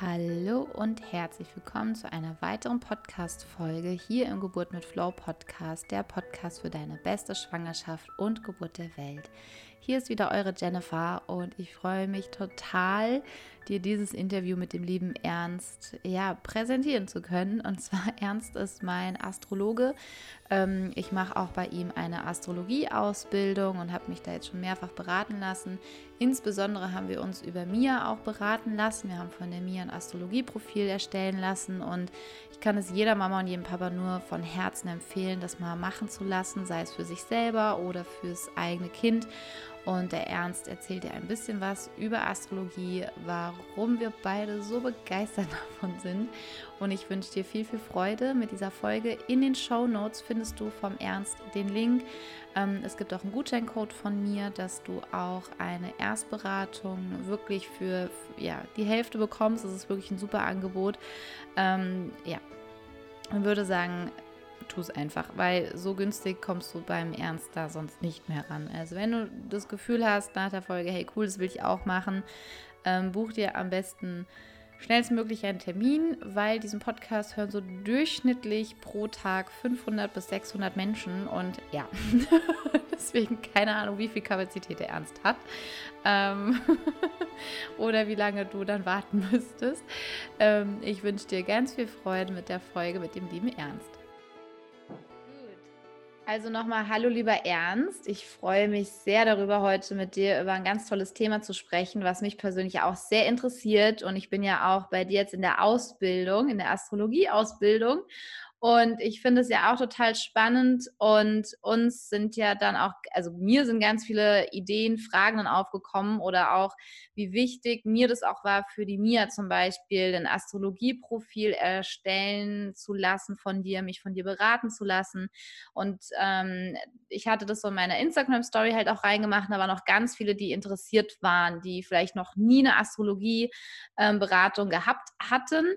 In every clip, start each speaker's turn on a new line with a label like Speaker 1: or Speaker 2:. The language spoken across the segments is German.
Speaker 1: Hallo und herzlich willkommen zu einer weiteren Podcast-Folge hier im Geburt mit Flow Podcast, der Podcast für deine beste Schwangerschaft und Geburt der Welt. Hier ist wieder eure Jennifer und ich freue mich total, dir dieses Interview mit dem lieben Ernst ja, präsentieren zu können. Und zwar Ernst ist mein Astrologe. Ähm, ich mache auch bei ihm eine Astrologie-Ausbildung und habe mich da jetzt schon mehrfach beraten lassen. Insbesondere haben wir uns über Mia auch beraten lassen. Wir haben von der Mia ein Astrologieprofil erstellen lassen und ich kann es jeder Mama und jedem Papa nur von Herzen empfehlen, das mal machen zu lassen, sei es für sich selber oder fürs eigene Kind. Und der Ernst erzählt dir ein bisschen was über Astrologie, warum wir beide so begeistert davon sind. Und ich wünsche dir viel, viel Freude mit dieser Folge. In den Show Notes findest du vom Ernst den Link. Ähm, es gibt auch einen Gutscheincode von mir, dass du auch eine Erstberatung wirklich für ja, die Hälfte bekommst. Das ist wirklich ein super Angebot. Ähm, ja, ich würde sagen, tu es einfach, weil so günstig kommst du beim Ernst da sonst nicht mehr ran. Also wenn du das Gefühl hast nach der Folge, hey cool, das will ich auch machen, ähm, buch dir am besten schnellstmöglich einen Termin, weil diesen Podcast hören so durchschnittlich pro Tag 500 bis 600 Menschen und ja, deswegen keine Ahnung, wie viel Kapazität der Ernst hat ähm, oder wie lange du dann warten müsstest. Ähm, ich wünsche dir ganz viel Freude mit der Folge mit dem lieben Ernst. Also nochmal, hallo lieber Ernst. Ich freue mich sehr darüber, heute mit dir über ein ganz tolles Thema zu sprechen, was mich persönlich auch sehr interessiert. Und ich bin ja auch bei dir jetzt in der Ausbildung, in der Astrologie-Ausbildung. Und ich finde es ja auch total spannend und uns sind ja dann auch, also mir sind ganz viele Ideen, Fragen dann aufgekommen oder auch, wie wichtig mir das auch war für die Mia zum Beispiel, ein Astrologieprofil erstellen zu lassen von dir, mich von dir beraten zu lassen. Und ähm, ich hatte das so in meiner Instagram-Story halt auch reingemacht, da waren noch ganz viele, die interessiert waren, die vielleicht noch nie eine Astrologie-Beratung ähm, gehabt hatten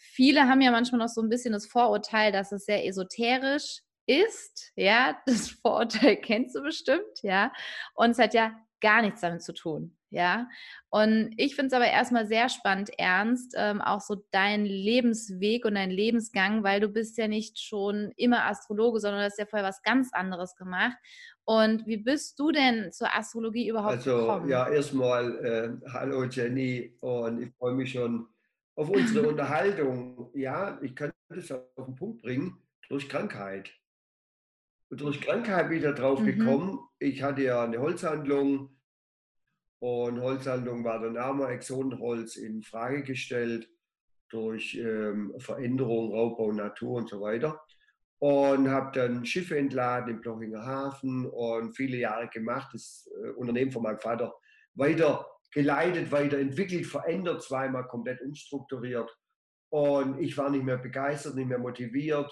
Speaker 1: viele haben ja manchmal noch so ein bisschen das Vorurteil, dass es sehr esoterisch ist. Ja, das Vorurteil kennst du bestimmt, ja. Und es hat ja gar nichts damit zu tun, ja. Und ich finde es aber erstmal sehr spannend, Ernst, ähm, auch so dein Lebensweg und dein Lebensgang, weil du bist ja nicht schon immer Astrologe, sondern du hast ja vorher was ganz anderes gemacht. Und wie bist du denn zur Astrologie überhaupt
Speaker 2: also,
Speaker 1: gekommen?
Speaker 2: Also ja, erstmal äh, hallo Jenny und ich freue mich schon auf unsere Unterhaltung. Ja, ich könnte es auf den Punkt bringen, durch Krankheit. Und durch Krankheit bin ich da drauf mhm. gekommen. Ich hatte ja eine Holzhandlung und Holzhandlung war dann auch mal Exonenholz in Frage gestellt durch ähm, Veränderung, Raubbau, Natur und so weiter. Und habe dann Schiffe entladen im Blochinger Hafen und viele Jahre gemacht, das äh, Unternehmen von meinem Vater weiter geleitet, weiterentwickelt, verändert, zweimal komplett umstrukturiert. Und ich war nicht mehr begeistert, nicht mehr motiviert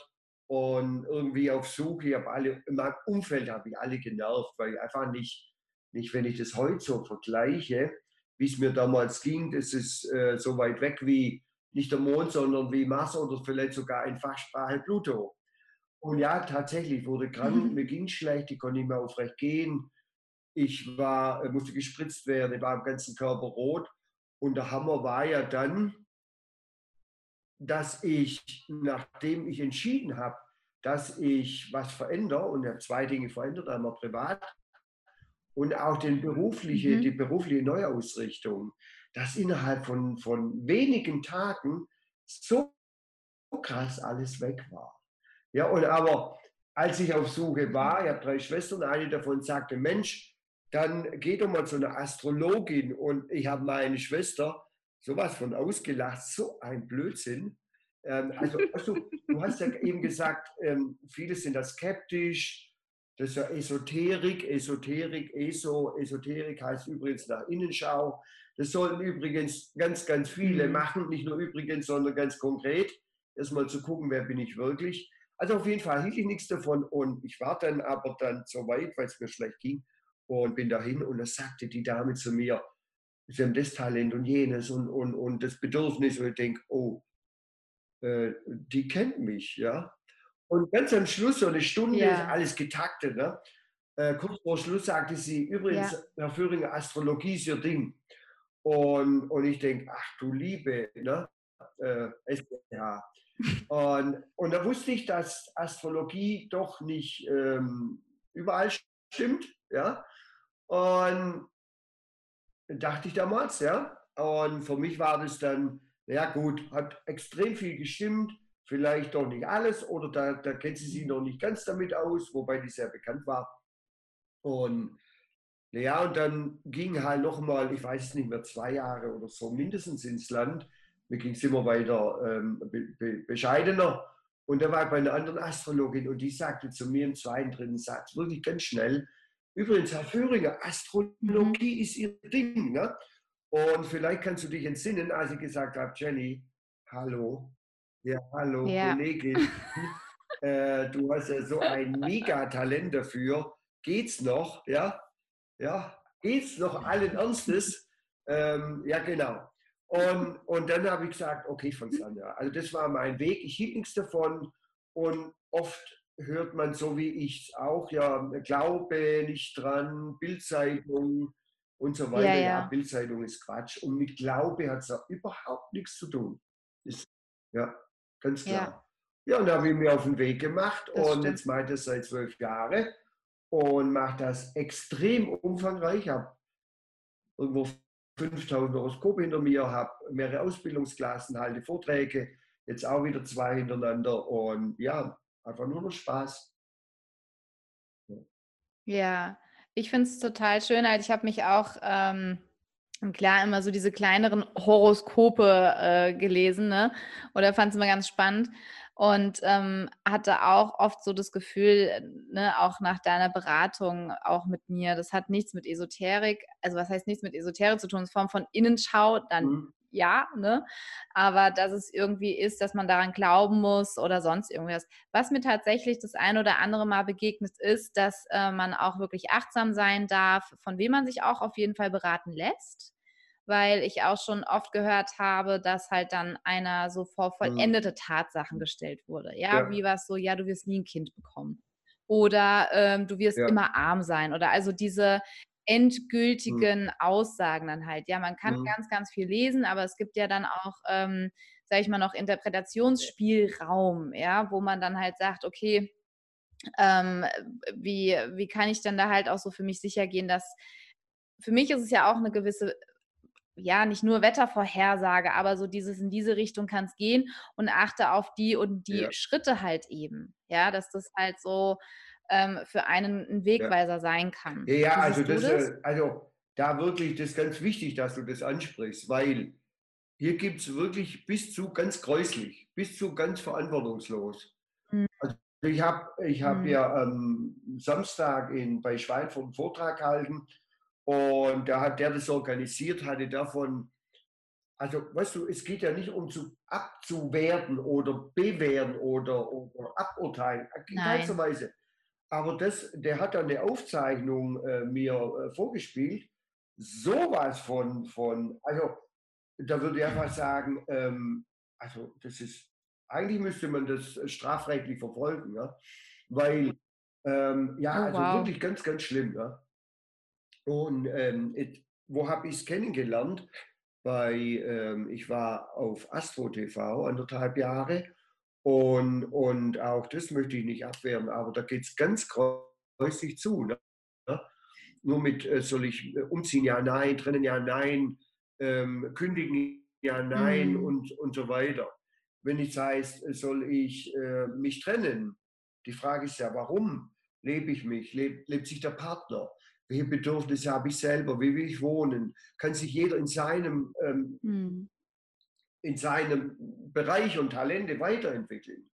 Speaker 2: und irgendwie auf Suche. Ich habe alle, in meinem Umfeld habe ich alle genervt, weil ich einfach nicht, nicht, wenn ich das heute so vergleiche, wie es mir damals ging, das ist äh, so weit weg wie nicht der Mond, sondern wie Mars oder vielleicht sogar in Fachsprache Pluto. Und ja, tatsächlich wurde krank, mhm. mir ging schlecht, ich konnte nicht mehr aufrecht gehen. Ich war, äh, musste gespritzt werden, ich war am ganzen Körper rot. Und der Hammer war ja dann, dass ich, nachdem ich entschieden habe, dass ich was verändere und habe zwei Dinge verändert, einmal privat und auch den berufliche, mhm. die berufliche Neuausrichtung, dass innerhalb von, von wenigen Tagen so krass alles weg war. Ja, und aber als ich auf Suche war, ich habe drei Schwestern, eine davon sagte, Mensch, dann geht doch mal zu einer Astrologin und ich habe meine Schwester sowas von ausgelacht, so ein Blödsinn. Ähm, also, also, du hast ja eben gesagt, ähm, viele sind da skeptisch, das ist ja Esoterik, Esoterik, Eso, Esoterik heißt übrigens nach Innenschau. Das sollten übrigens ganz, ganz viele mhm. machen, nicht nur übrigens, sondern ganz konkret. Erstmal zu gucken, wer bin ich wirklich. Also auf jeden Fall hielt ich nichts davon und ich war dann aber dann so weit, weil es mir schlecht ging, und bin dahin und da sagte die Dame zu mir, sie haben das Talent und jenes und, und, und das Bedürfnis und ich denke, oh, äh, die kennt mich, ja. Und ganz am Schluss, so eine Stunde, ja. alles getaktet, ne? Äh, kurz vor Schluss sagte sie, übrigens, ja. Herr Führinger, Astrologie ist Ihr Ding. Und, und ich denke, ach du Liebe, ne? Äh. Und, und da wusste ich, dass Astrologie doch nicht ähm, überall stimmt. Ja? Und dachte ich damals, ja. Und für mich war das dann, ja gut, hat extrem viel gestimmt, vielleicht doch nicht alles oder da, da kennt sie sich noch nicht ganz damit aus, wobei die sehr bekannt war. Und ja, und dann ging halt nochmal, ich weiß es nicht mehr, zwei Jahre oder so mindestens ins Land. Mir ging es immer weiter ähm, be be bescheidener. Und da war ich bei einer anderen Astrologin und die sagte zu mir im zweiten, dritten Satz, wirklich ganz schnell, übrigens, Herr Führinger, Astrologie mhm. ist Ihr Ding. Ne? Und vielleicht kannst du dich entsinnen, als ich gesagt habe, Jenny, hallo, ja, hallo, ja. Kollegin, äh, du hast ja so ein Megatalent dafür, geht's noch? Ja, ja, geht's noch allen Ernstes? Ähm, ja, genau. Und, und dann habe ich gesagt, okay, von Sandra, also das war mein Weg, ich hielt nichts davon und oft hört man so wie ich auch, ja, Glaube nicht dran, Bildzeitung und so weiter. Ja, ja. ja Bildzeitung ist Quatsch und mit Glaube hat es auch überhaupt nichts zu tun. Ist, ja, ganz klar. Ja, ja und da habe ich mir auf den Weg gemacht das und stimmt. jetzt mache ich das seit zwölf Jahren und mache das extrem umfangreich. Ich habe irgendwo 5000 Horoskope hinter mir, habe mehrere Ausbildungsklassen, halte Vorträge, jetzt auch wieder zwei hintereinander und ja, einfach nur noch Spaß.
Speaker 1: Ja, ich finde es total schön. Also ich habe mich auch ähm, klar immer so diese kleineren Horoskope äh, gelesen ne? oder fand es immer ganz spannend und ähm, hatte auch oft so das Gefühl, ne, auch nach deiner Beratung, auch mit mir, das hat nichts mit Esoterik, also was heißt nichts mit Esoterik zu tun, in Form von Innenschau, dann mhm. Ja, ne? aber dass es irgendwie ist, dass man daran glauben muss oder sonst irgendwas. Was mir tatsächlich das ein oder andere Mal begegnet ist, dass äh, man auch wirklich achtsam sein darf, von wem man sich auch auf jeden Fall beraten lässt weil ich auch schon oft gehört habe, dass halt dann einer so vor mhm. vollendete Tatsachen gestellt wurde. Ja, ja. wie war es so, ja, du wirst nie ein Kind bekommen. Oder ähm, du wirst ja. immer arm sein. Oder also diese. Endgültigen mhm. Aussagen dann halt. Ja, man kann mhm. ganz, ganz viel lesen, aber es gibt ja dann auch, ähm, sage ich mal, noch Interpretationsspielraum, ja, wo man dann halt sagt, okay, ähm, wie, wie kann ich dann da halt auch so für mich sicher gehen, dass für mich ist es ja auch eine gewisse ja, nicht nur Wettervorhersage, aber so dieses in diese Richtung kann es gehen und achte auf die und die ja. Schritte halt eben. Ja, dass das halt so ähm, für einen ein Wegweiser ja. sein kann.
Speaker 2: Ja, ja also, das, das? Äh, also da wirklich, das ist ganz wichtig, dass du das ansprichst, weil hier gibt es wirklich bis zu ganz gräuslich, bis zu ganz verantwortungslos. Mhm. Also ich habe ich hab mhm. ja ähm, Samstag in, bei Schweinfurt einen Vortrag gehalten und da hat der das organisiert, hatte davon, also weißt du, es geht ja nicht um zu abzuwerten oder bewerten oder, oder aburteilen, in keiner Weise. Aber das, der hat dann eine Aufzeichnung äh, mir äh, vorgespielt, sowas von, von, also da würde ich einfach sagen, ähm, also das ist, eigentlich müsste man das strafrechtlich verfolgen, ja? weil, ähm, ja, oh, also wow. wirklich ganz, ganz schlimm. Ja? Und ähm, wo habe ich es kennengelernt? Bei, ähm, ich war auf Astro TV anderthalb Jahre und, und auch das möchte ich nicht abwehren, aber da geht es ganz kreuzig zu. Ne? Nur mit, äh, soll ich äh, umziehen? Ja, nein, trennen? Ja, nein, ähm, kündigen? Ja, nein mhm. und, und so weiter. Wenn es heißt, soll ich äh, mich trennen? Die Frage ist ja, warum lebe ich mich? Leb, lebt sich der Partner? welche Bedürfnisse habe ich selber, wie will ich wohnen, kann sich jeder in seinem, ähm, mhm. In seinem Bereich und Talente weiterentwickeln.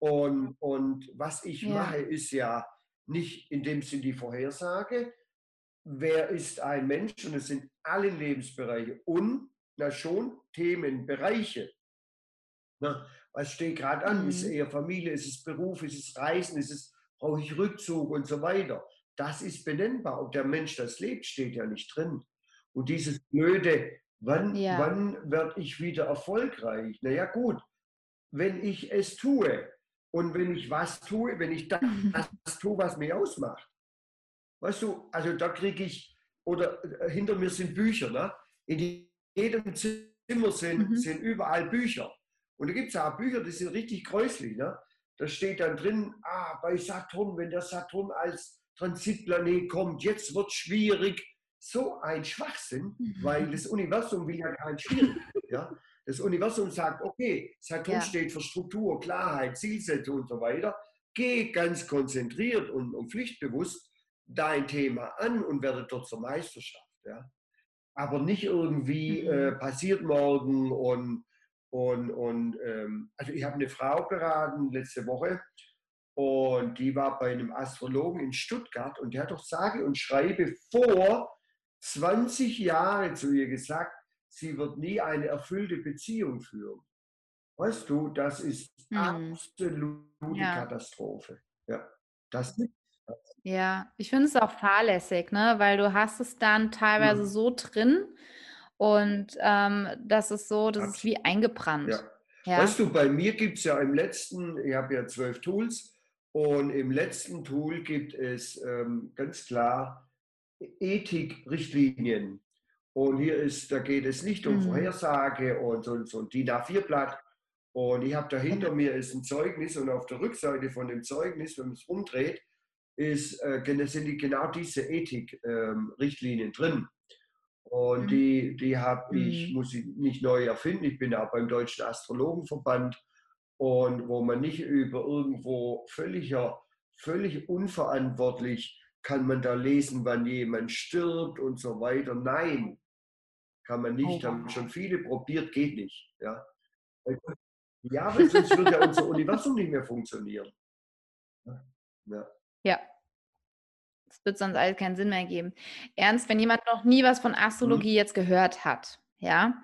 Speaker 2: Und, und was ich ja. mache, ist ja nicht in dem Sinn die Vorhersage, wer ist ein Mensch und es sind alle Lebensbereiche und na schon Themenbereiche. Na, was steht gerade an? Mhm. Ist es eher Familie, ist es Beruf, ist es Reisen, ist es, brauche ich Rückzug und so weiter das ist benennbar. Ob der Mensch das lebt, steht ja nicht drin. Und dieses blöde, wann, ja. wann werde ich wieder erfolgreich? Naja gut, wenn ich es tue und wenn ich was tue, wenn ich das, das tue, was mich ausmacht. Weißt du, also da kriege ich, oder äh, hinter mir sind Bücher, ne? in jedem Zimmer sind, mhm. sind überall Bücher. Und da gibt es auch Bücher, die sind richtig gräuslich. Ne? Da steht dann drin, ah, bei Saturn, wenn der Saturn als Transitplanet kommt, jetzt wird es schwierig. So ein Schwachsinn, mhm. weil das Universum will ja kein schwierig. ja? Das Universum sagt, okay, Saturn ja. steht für Struktur, Klarheit, Zielsetzung und so weiter. Geh ganz konzentriert und, und pflichtbewusst dein Thema an und werde dort zur Meisterschaft. Ja? Aber nicht irgendwie mhm. äh, passiert morgen und, und, und ähm, also ich habe eine Frau beraten letzte Woche und die war bei einem Astrologen in Stuttgart und der hat doch sage und schreibe vor 20 Jahren zu ihr gesagt, sie wird nie eine erfüllte Beziehung führen. Weißt du, das ist hm. absolute ja. Katastrophe. Ja, das ist
Speaker 1: ja, ich finde es auch fahrlässig, ne? weil du hast es dann teilweise mhm. so drin und ähm, das ist so, das ist wie eingebrannt.
Speaker 2: Ja. Ja. Weißt du, bei mir gibt es ja im letzten, ich habe ja zwölf Tools und im letzten Tool gibt es ähm, ganz klar Ethikrichtlinien. Und hier ist, da geht es nicht um mhm. Vorhersage und so, so ein DIN A4-Blatt. Und ich habe dahinter mir ist ein Zeugnis und auf der Rückseite von dem Zeugnis, wenn man es umdreht, ist, äh, sind die, genau diese Ethik-Richtlinien ähm, drin. Und mhm. die, die habe ich, mhm. muss ich nicht neu erfinden. Ich bin auch beim Deutschen Astrologenverband und wo man nicht über irgendwo völliger, völlig unverantwortlich kann man da lesen, wann jemand stirbt und so weiter. Nein, kann man nicht, oh. haben schon viele probiert, geht nicht. Ja, ja sonst würde ja unser Universum nicht mehr funktionieren.
Speaker 1: Ja. ja. Das wird sonst alles keinen Sinn mehr geben. Ernst, wenn jemand noch nie was von Astrologie hm. jetzt gehört hat, ja,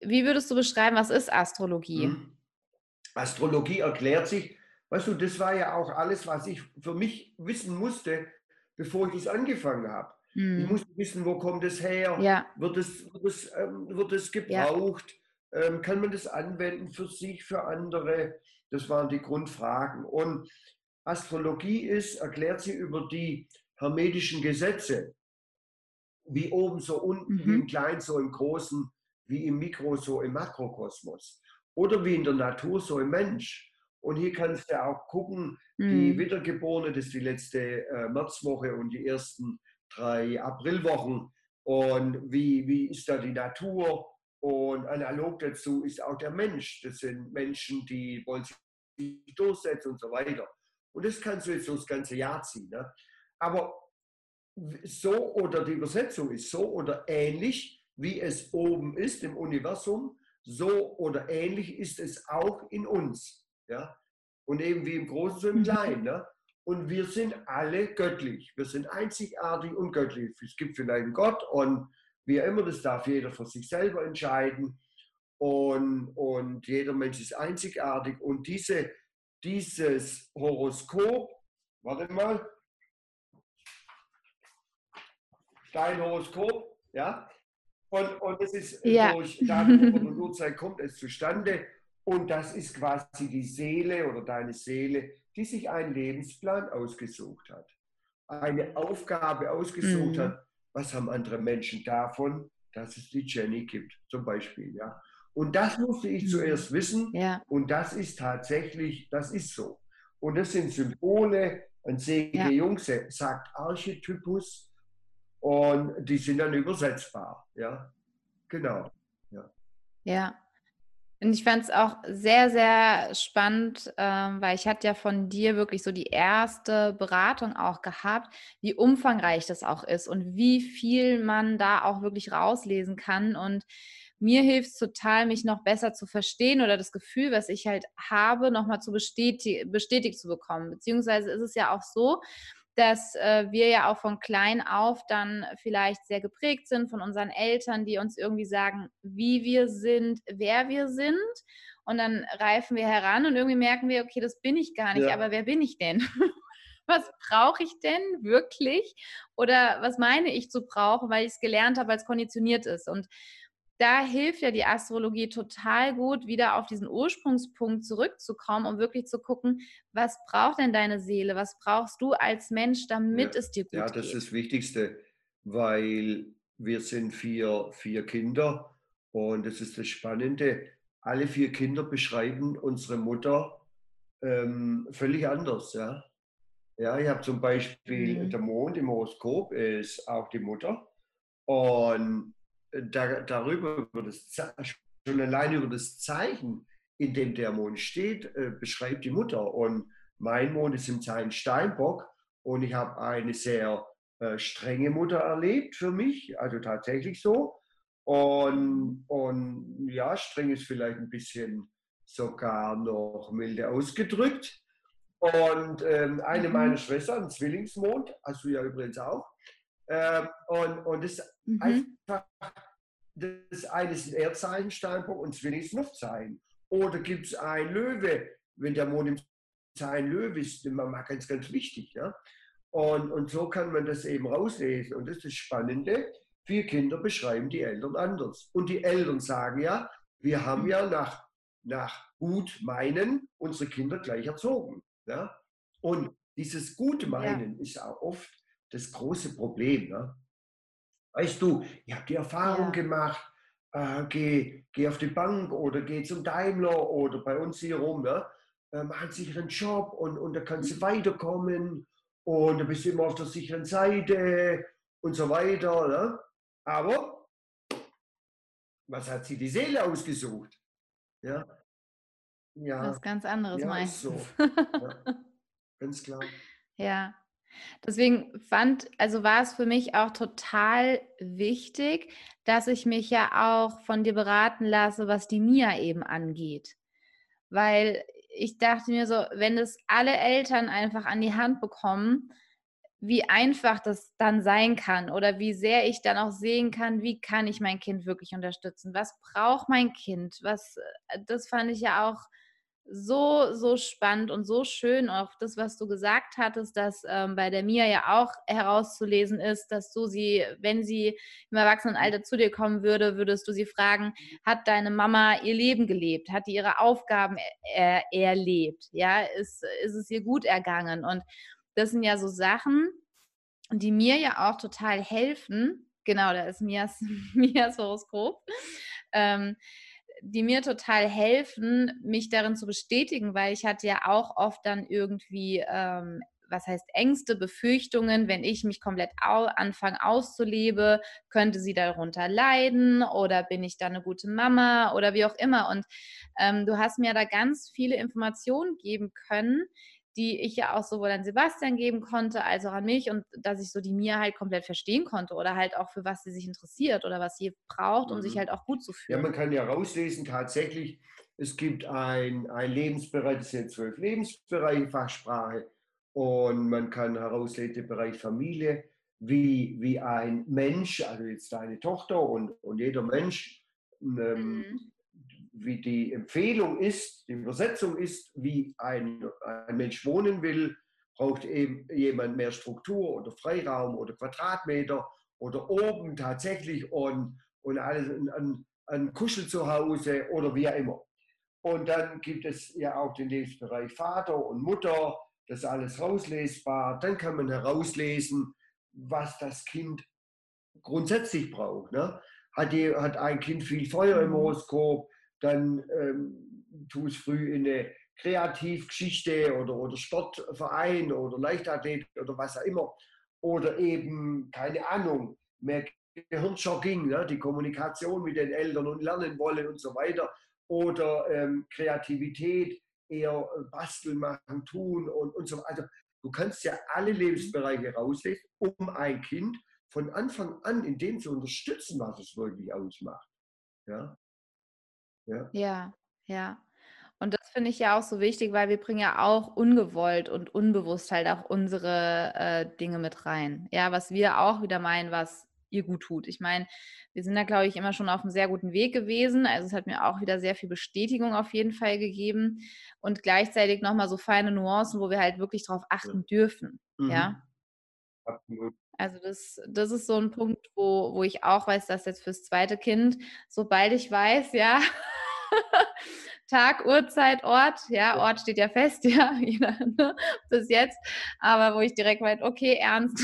Speaker 1: wie würdest du beschreiben, was ist Astrologie? Hm.
Speaker 2: Astrologie erklärt sich, weißt du, das war ja auch alles, was ich für mich wissen musste, bevor ich es angefangen habe. Hm. Ich musste wissen, wo kommt es her? Ja. Wird, es, wird, es, ähm, wird es gebraucht? Ja. Ähm, kann man das anwenden für sich, für andere? Das waren die Grundfragen. Und Astrologie ist, erklärt sie über die hermetischen Gesetze, wie oben so unten, mhm. wie im Kleinen so im Großen, wie im Mikro so im Makrokosmos. Oder wie in der Natur so im Mensch. Und hier kannst du auch gucken, mhm. die Wiedergeborene, das ist die letzte äh, Märzwoche und die ersten drei Aprilwochen. Und wie, wie ist da die Natur? Und analog dazu ist auch der Mensch. Das sind Menschen, die wollen sich durchsetzen und so weiter. Und das kannst du jetzt so das ganze Jahr ziehen. Ne? Aber so oder die Übersetzung ist so oder ähnlich, wie es oben ist im Universum, so oder ähnlich ist es auch in uns. Ja? Und eben wie im Großen, so im mhm. Kleinen. Ne? Und wir sind alle göttlich. Wir sind einzigartig und göttlich. Es gibt vielleicht einen Gott und wie immer, das darf jeder für sich selber entscheiden. Und, und jeder Mensch ist einzigartig. Und diese, dieses Horoskop, warte mal, dein Horoskop, ja, und, und es ist ja. durch Datum und Uhrzeit kommt es zustande. Und das ist quasi die Seele oder deine Seele, die sich einen Lebensplan ausgesucht hat. Eine Aufgabe ausgesucht mhm. hat. Was haben andere Menschen davon, dass es die Jenny gibt, zum Beispiel. Ja? Und das musste ich mhm. zuerst wissen. Ja. Und das ist tatsächlich, das ist so. Und das sind Symbole. Ein C.G. Ja. Jung sagt Archetypus. Und die sind dann übersetzbar. Ja, genau. Ja.
Speaker 1: ja. Und ich fand es auch sehr, sehr spannend, ähm, weil ich hatte ja von dir wirklich so die erste Beratung auch gehabt, wie umfangreich das auch ist und wie viel man da auch wirklich rauslesen kann. Und mir hilft es total, mich noch besser zu verstehen oder das Gefühl, was ich halt habe, nochmal zu bestätig bestätigt zu bekommen. Beziehungsweise ist es ja auch so, dass äh, wir ja auch von klein auf dann vielleicht sehr geprägt sind von unseren Eltern, die uns irgendwie sagen, wie wir sind, wer wir sind. Und dann reifen wir heran und irgendwie merken wir, okay, das bin ich gar nicht, ja. aber wer bin ich denn? was brauche ich denn wirklich? Oder was meine ich zu brauchen, weil ich es gelernt habe, weil es konditioniert ist? Und da hilft ja die Astrologie total gut, wieder auf diesen Ursprungspunkt zurückzukommen, um wirklich zu gucken, was braucht denn deine Seele, was brauchst du als Mensch, damit
Speaker 2: ja,
Speaker 1: es dir gut
Speaker 2: geht.
Speaker 1: Ja,
Speaker 2: das geht. ist das Wichtigste, weil wir sind vier, vier Kinder Und das ist das Spannende. Alle vier Kinder beschreiben unsere Mutter ähm, völlig anders. Ja, ja ich habe zum Beispiel mhm. der Mond im Horoskop ist auch die Mutter. Und da, darüber, über das, schon allein über das Zeichen, in dem der Mond steht, äh, beschreibt die Mutter. Und mein Mond ist im Zeichen Steinbock und ich habe eine sehr äh, strenge Mutter erlebt für mich, also tatsächlich so. Und, und ja, streng ist vielleicht ein bisschen sogar noch milde ausgedrückt. Und ähm, eine mhm. meiner Schwestern, ein Zwillingsmond, hast du ja übrigens auch. Ähm, und, und das mhm. einfach, das eine ist ein Erdzeichen, Steinbock und Zwillingsnuftzeichen. Oder gibt es ein Löwe, wenn der Mond im Zeichen Löwe ist, immer ganz, ganz wichtig. Ja? Und, und so kann man das eben rauslesen. Und das ist das Spannende. Vier Kinder beschreiben die Eltern anders. Und die Eltern sagen ja, wir haben ja nach, nach gut meinen unsere Kinder gleich erzogen. Ja? Und dieses gut meinen ja. ist auch oft das große Problem. Ne? Weißt du, ich habe die Erfahrung ja. gemacht, äh, geh, geh auf die Bank oder geh zum Daimler oder bei uns hier rum, ne? äh, sich einen Job und, und da kannst du mhm. weiterkommen und du bist immer auf der sicheren Seite und so weiter. Ne? Aber was hat sie die Seele ausgesucht? Ja.
Speaker 1: ja. Was ganz anderes
Speaker 2: ja,
Speaker 1: meinst
Speaker 2: so. ja. Ganz klar.
Speaker 1: Ja. Deswegen fand, also war es für mich auch total wichtig, dass ich mich ja auch von dir beraten lasse, was die Mia eben angeht. Weil ich dachte mir so, wenn es alle Eltern einfach an die Hand bekommen, wie einfach das dann sein kann oder wie sehr ich dann auch sehen kann, wie kann ich mein Kind wirklich unterstützen? Was braucht mein Kind? Was, äh, das fand ich ja auch so, so spannend und so schön, auch das, was du gesagt hattest, dass ähm, bei der Mia ja auch herauszulesen ist, dass du sie, wenn sie im Erwachsenenalter zu dir kommen würde, würdest du sie fragen, hat deine Mama ihr Leben gelebt? Hat die ihre Aufgaben er erlebt? Ja, ist, ist es ihr gut ergangen? Und das sind ja so Sachen, die mir ja auch total helfen. Genau, da ist Mias, Mias Horoskop. Ähm, die mir total helfen, mich darin zu bestätigen, weil ich hatte ja auch oft dann irgendwie, ähm, was heißt Ängste, Befürchtungen, wenn ich mich komplett au anfange auszuleben, könnte sie darunter leiden oder bin ich da eine gute Mama oder wie auch immer. Und ähm, du hast mir da ganz viele Informationen geben können, die ich ja auch sowohl an Sebastian geben konnte, als auch an mich und dass ich so die Mia halt komplett verstehen konnte oder halt auch für was sie sich interessiert oder was sie braucht, um mhm. sich halt auch gut zu fühlen.
Speaker 2: Ja, man kann ja rauslesen, tatsächlich, es gibt ein, ein Lebensbereich, das sind zwölf Lebensbereiche, Fachsprache und man kann herauslesen den Bereich Familie, wie, wie ein Mensch, also jetzt deine Tochter und, und jeder Mensch, ähm, mhm wie die Empfehlung ist, die Übersetzung ist, wie ein, ein Mensch wohnen will, braucht eben jemand mehr Struktur oder Freiraum oder Quadratmeter oder oben tatsächlich und, und alles ein, ein Kuschel zu Hause oder wie auch immer. Und dann gibt es ja auch den Lebensbereich Vater und Mutter, das ist alles rauslesbar. Dann kann man herauslesen, was das Kind grundsätzlich braucht. Ne? Hat, die, hat ein Kind viel Feuer im mhm. Horoskop, dann ähm, tu es früh in eine Kreativgeschichte oder, oder Sportverein oder Leichtathlet oder was auch immer. Oder eben, keine Ahnung, mehr Gehirnjogging, ne? die Kommunikation mit den Eltern und lernen wollen und so weiter. Oder ähm, Kreativität, eher basteln, machen, tun und, und so weiter. Also du kannst ja alle Lebensbereiche rauslesen, um ein Kind von Anfang an in dem zu unterstützen, was es wirklich ausmacht. Ja?
Speaker 1: Ja. Ja, ja. Und das finde ich ja auch so wichtig, weil wir bringen ja auch ungewollt und unbewusst halt auch unsere äh, Dinge mit rein. Ja, was wir auch wieder meinen, was ihr gut tut. Ich meine, wir sind da, glaube ich, immer schon auf einem sehr guten Weg gewesen. Also es hat mir auch wieder sehr viel Bestätigung auf jeden Fall gegeben und gleichzeitig nochmal so feine Nuancen, wo wir halt wirklich darauf achten dürfen. Mhm. Ja. Absolut. Also das, das ist so ein Punkt, wo, wo ich auch weiß, dass jetzt fürs zweite Kind, sobald ich weiß, ja, Tag, Uhrzeit, Ort. Ja, Ort steht ja fest, ja, ne, bis jetzt. Aber wo ich direkt weiß, okay, ernst.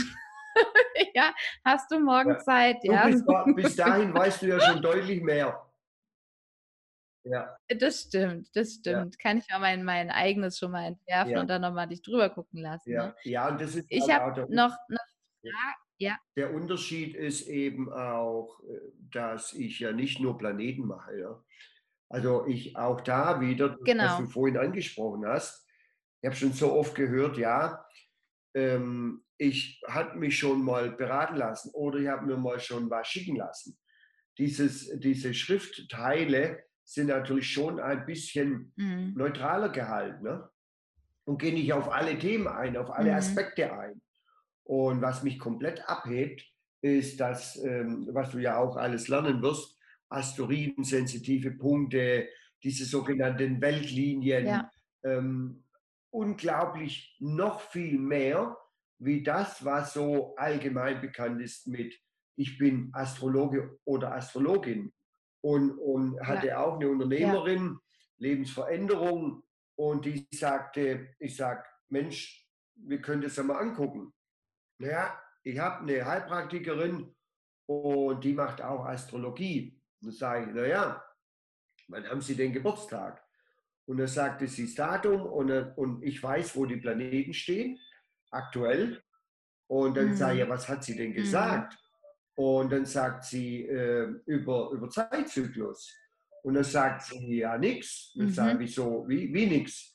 Speaker 1: ja, hast du morgen ja. Zeit? Ja.
Speaker 2: bis, bis, dahin weißt du ja schon deutlich mehr. Ja.
Speaker 1: Das stimmt, das stimmt. Ja. Kann ich mal mein, mein eigenes schon mal entwerfen ja. und dann nochmal dich drüber gucken lassen.
Speaker 2: Ja, ne?
Speaker 1: ja
Speaker 2: und das ist
Speaker 1: ich habe noch, noch
Speaker 2: ja. Der Unterschied ist eben auch, äh, dass ich ja nicht nur Planeten mache. Ja. Also ich auch da wieder, genau. was du vorhin angesprochen hast, ich habe schon so oft gehört, ja, ähm, ich habe mich schon mal beraten lassen oder ich habe mir mal schon was schicken lassen. Dieses, diese Schriftteile sind natürlich schon ein bisschen mhm. neutraler gehalten ne? und gehen nicht auf alle Themen ein, auf alle mhm. Aspekte ein. Und was mich komplett abhebt, ist das, ähm, was du ja auch alles lernen wirst, Asteroiden, sensitive Punkte, diese sogenannten Weltlinien, ja. ähm, unglaublich noch viel mehr wie das, was so allgemein bekannt ist mit ich bin Astrologe oder Astrologin und, und hatte ja. auch eine Unternehmerin, ja. Lebensveränderung und die sagte, ich sag, Mensch, wir können das ja mal angucken. Naja, ich habe eine Heilpraktikerin und die macht auch Astrologie. Und dann sage ich, naja, wann haben Sie den Geburtstag? Und dann sagte sie das Datum und, und ich weiß, wo die Planeten stehen, aktuell. Und dann mhm. sage ich, ja, was hat sie denn mhm. gesagt? Mhm. Und dann sagt sie äh, über, über Zeitzyklus. Und dann sagt sie, ja, nichts. Dann mhm. sage ich, wieso, wie, wie nichts?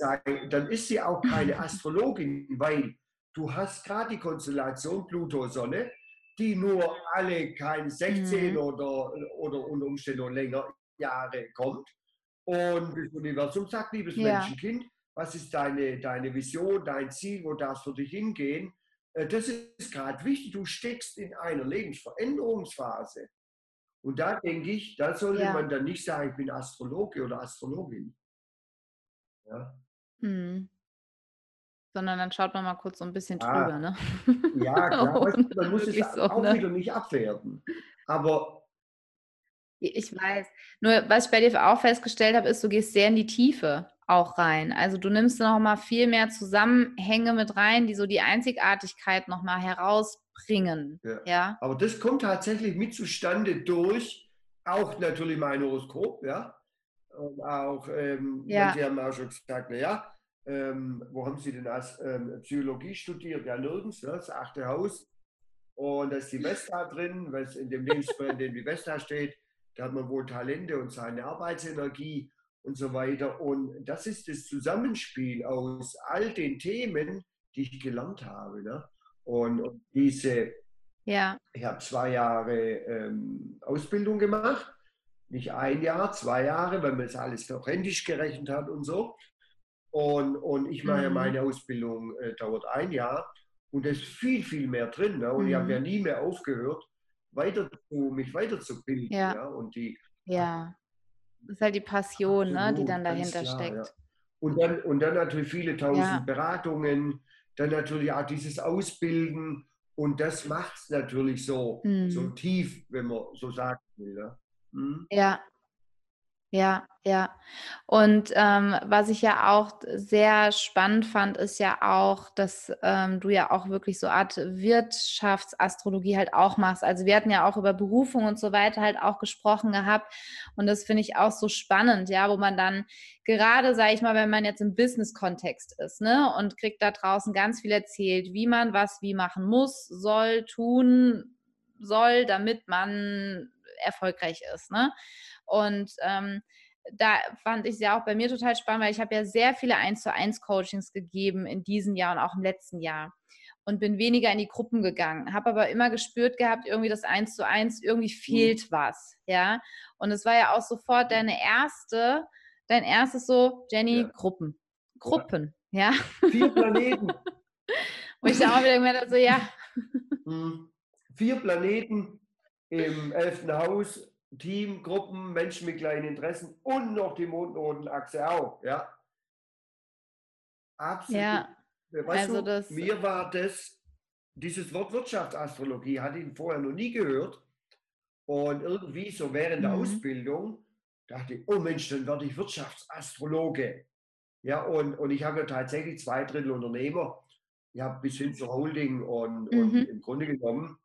Speaker 2: Dann, dann ist sie auch keine Astrologin, weil du hast gerade die Konstellation Pluto-Sonne, die nur alle keine 16 mhm. oder, oder unter Umständen länger Jahre kommt. Und das Universum sagt, liebes ja. Menschenkind, was ist deine, deine Vision, dein Ziel, wo darfst du dich hingehen? Äh, das ist gerade wichtig. Du steckst in einer Lebensveränderungsphase. Und da denke ich, da sollte ja. man dann nicht sagen, ich bin Astrologe oder Astrologin.
Speaker 1: Ja. Hm sondern dann schaut man mal kurz so ein bisschen ah, drüber. Ne?
Speaker 2: Ja, klar, man muss es so, auch ne? wieder nicht abwerten. Aber
Speaker 1: ich weiß. Nur was ich bei dir auch festgestellt habe, ist, du gehst sehr in die Tiefe auch rein. Also du nimmst noch mal viel mehr Zusammenhänge mit rein, die so die Einzigartigkeit noch mal herausbringen. Ja. ja.
Speaker 2: Aber das kommt tatsächlich mit zustande durch auch natürlich mein Horoskop, ja. Und auch, ähm, ja. Sie haben auch schon gesagt, naja, ähm, wo haben Sie denn als ähm, Psychologie studiert? Ja, nirgends, ne? das achte Haus. Und da ist die Vesta drin, was in dem Lebensplan, in dem die Vesta steht, da hat man wohl Talente und seine Arbeitsenergie und so weiter. Und das ist das Zusammenspiel aus all den Themen, die ich gelernt habe. Ne? Und, und diese,
Speaker 1: ja.
Speaker 2: ich habe zwei Jahre ähm, Ausbildung gemacht, nicht ein Jahr, zwei Jahre, weil man es alles noch händisch gerechnet hat und so. Und, und ich mache ja mhm. meine Ausbildung, äh, dauert ein Jahr und da ist viel, viel mehr drin. Ne? Und mhm. ich habe ja nie mehr aufgehört, weiter zu, mich weiterzubilden.
Speaker 1: Ja.
Speaker 2: ja? Und die,
Speaker 1: ja, das ist halt die Passion, absolut, ne, die dann dahinter klar, steckt. Ja.
Speaker 2: Und, dann, und dann natürlich viele tausend. Beratungen, dann natürlich auch dieses Ausbilden. Und das macht es natürlich so, mhm. so tief, wenn man so sagen will. Ne?
Speaker 1: Mhm. Ja, ja, ja. Und ähm, was ich ja auch sehr spannend fand, ist ja auch, dass ähm, du ja auch wirklich so Art Wirtschaftsastrologie halt auch machst. Also wir hatten ja auch über Berufung und so weiter halt auch gesprochen gehabt. Und das finde ich auch so spannend, ja, wo man dann gerade, sage ich mal, wenn man jetzt im Business-Kontext ist, ne, und kriegt da draußen ganz viel erzählt, wie man was wie machen muss, soll, tun soll, damit man erfolgreich ist, ne? Und ähm, da fand ich es ja auch bei mir total spannend, weil ich habe ja sehr viele 1 zu 1 Coachings gegeben in diesem Jahr und auch im letzten Jahr und bin weniger in die Gruppen gegangen, habe aber immer gespürt gehabt, irgendwie das 1 zu 1, irgendwie mhm. fehlt mhm. was, ja. Und es war ja auch sofort deine erste, dein erstes so, Jenny, ja. Gruppen. Gruppen, ja.
Speaker 2: ja. Vier Planeten.
Speaker 1: und ich auch wieder gemerkt so, ja.
Speaker 2: Mhm. Vier Planeten im elften Haus, Team, Gruppen, Menschen mit kleinen Interessen und noch die Mondnotenachse auch, ja.
Speaker 1: Absolut. Ja,
Speaker 2: weißt also du, mir war das, dieses Wort Wirtschaftsastrologie, hatte ich vorher noch nie gehört. Und irgendwie so während der mhm. Ausbildung dachte ich, oh Mensch, dann werde ich Wirtschaftsastrologe. Ja, und, und ich habe ja tatsächlich zwei Drittel Unternehmer. Ich habe bis hin zur Holding und, mhm. und im Grunde genommen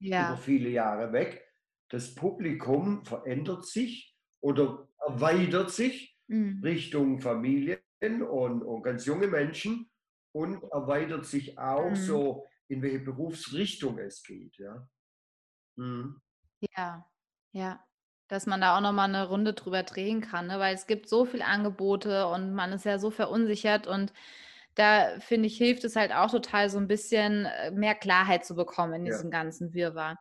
Speaker 2: ja. über viele Jahre weg das Publikum verändert sich oder erweitert sich mhm. Richtung Familien und, und, ganz junge Menschen und erweitert sich auch mhm. so, in welche Berufsrichtung es geht. Ja,
Speaker 1: mhm. ja. ja dass man da auch noch mal eine Runde drüber drehen kann, ne? weil es gibt so viele Angebote und man ist ja so verunsichert und da finde ich, hilft es halt auch total so ein bisschen äh, mehr Klarheit zu bekommen in diesem ja. ganzen Wirrwarr.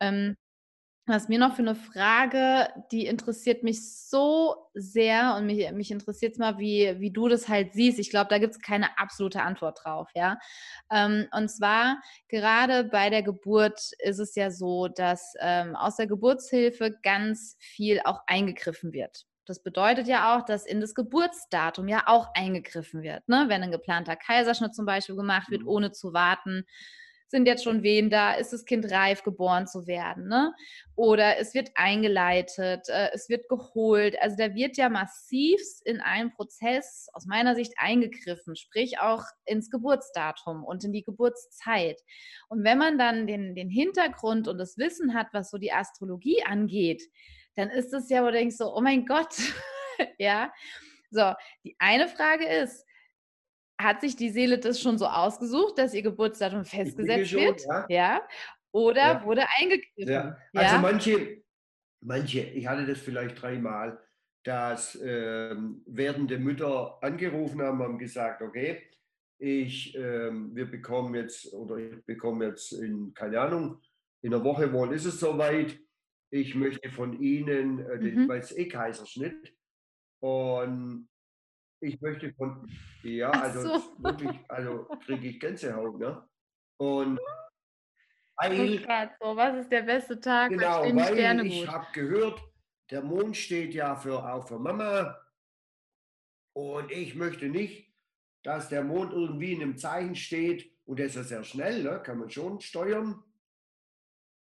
Speaker 1: Ähm, was mir noch für eine Frage, die interessiert mich so sehr und mich, mich interessiert es mal, wie, wie du das halt siehst. Ich glaube, da gibt es keine absolute Antwort drauf, ja. Ähm, und zwar, gerade bei der Geburt ist es ja so, dass ähm, aus der Geburtshilfe ganz viel auch eingegriffen wird. Das bedeutet ja auch, dass in das Geburtsdatum ja auch eingegriffen wird. Ne? Wenn ein geplanter Kaiserschnitt zum Beispiel gemacht wird, mhm. ohne zu warten, sind jetzt schon Wehen da, ist das Kind reif, geboren zu werden. Ne? Oder es wird eingeleitet, äh, es wird geholt. Also da wird ja massiv in einen Prozess aus meiner Sicht eingegriffen, sprich auch ins Geburtsdatum und in die Geburtszeit. Und wenn man dann den, den Hintergrund und das Wissen hat, was so die Astrologie angeht, dann ist es ja, wo du denkst so, oh mein Gott, ja. So, die eine Frage ist, hat sich die Seele das schon so ausgesucht, dass ihr Geburtsdatum festgesetzt schon, wird? Ja. ja. Oder ja. wurde eingegriffen?
Speaker 2: Ja. Also manche, manche, ich hatte das vielleicht dreimal, dass ähm, werdende Mütter angerufen haben, haben gesagt, okay, ich, ähm, wir bekommen jetzt, oder ich bekomme jetzt in, keine Ahnung, in einer Woche wohl ist es soweit, ich möchte von Ihnen, äh, den, mhm. weil es eh Kaiserschnitt, und ich möchte von, ja, also so. wirklich, also kriege ich Gänsehaut, ne? Und
Speaker 1: weil, so, was ist der beste Tag?
Speaker 2: Genau, weil ich habe gehört, der Mond steht ja für, auch für Mama. Und ich möchte nicht, dass der Mond irgendwie in einem Zeichen steht. Und der ist ja sehr schnell, ne? kann man schon steuern.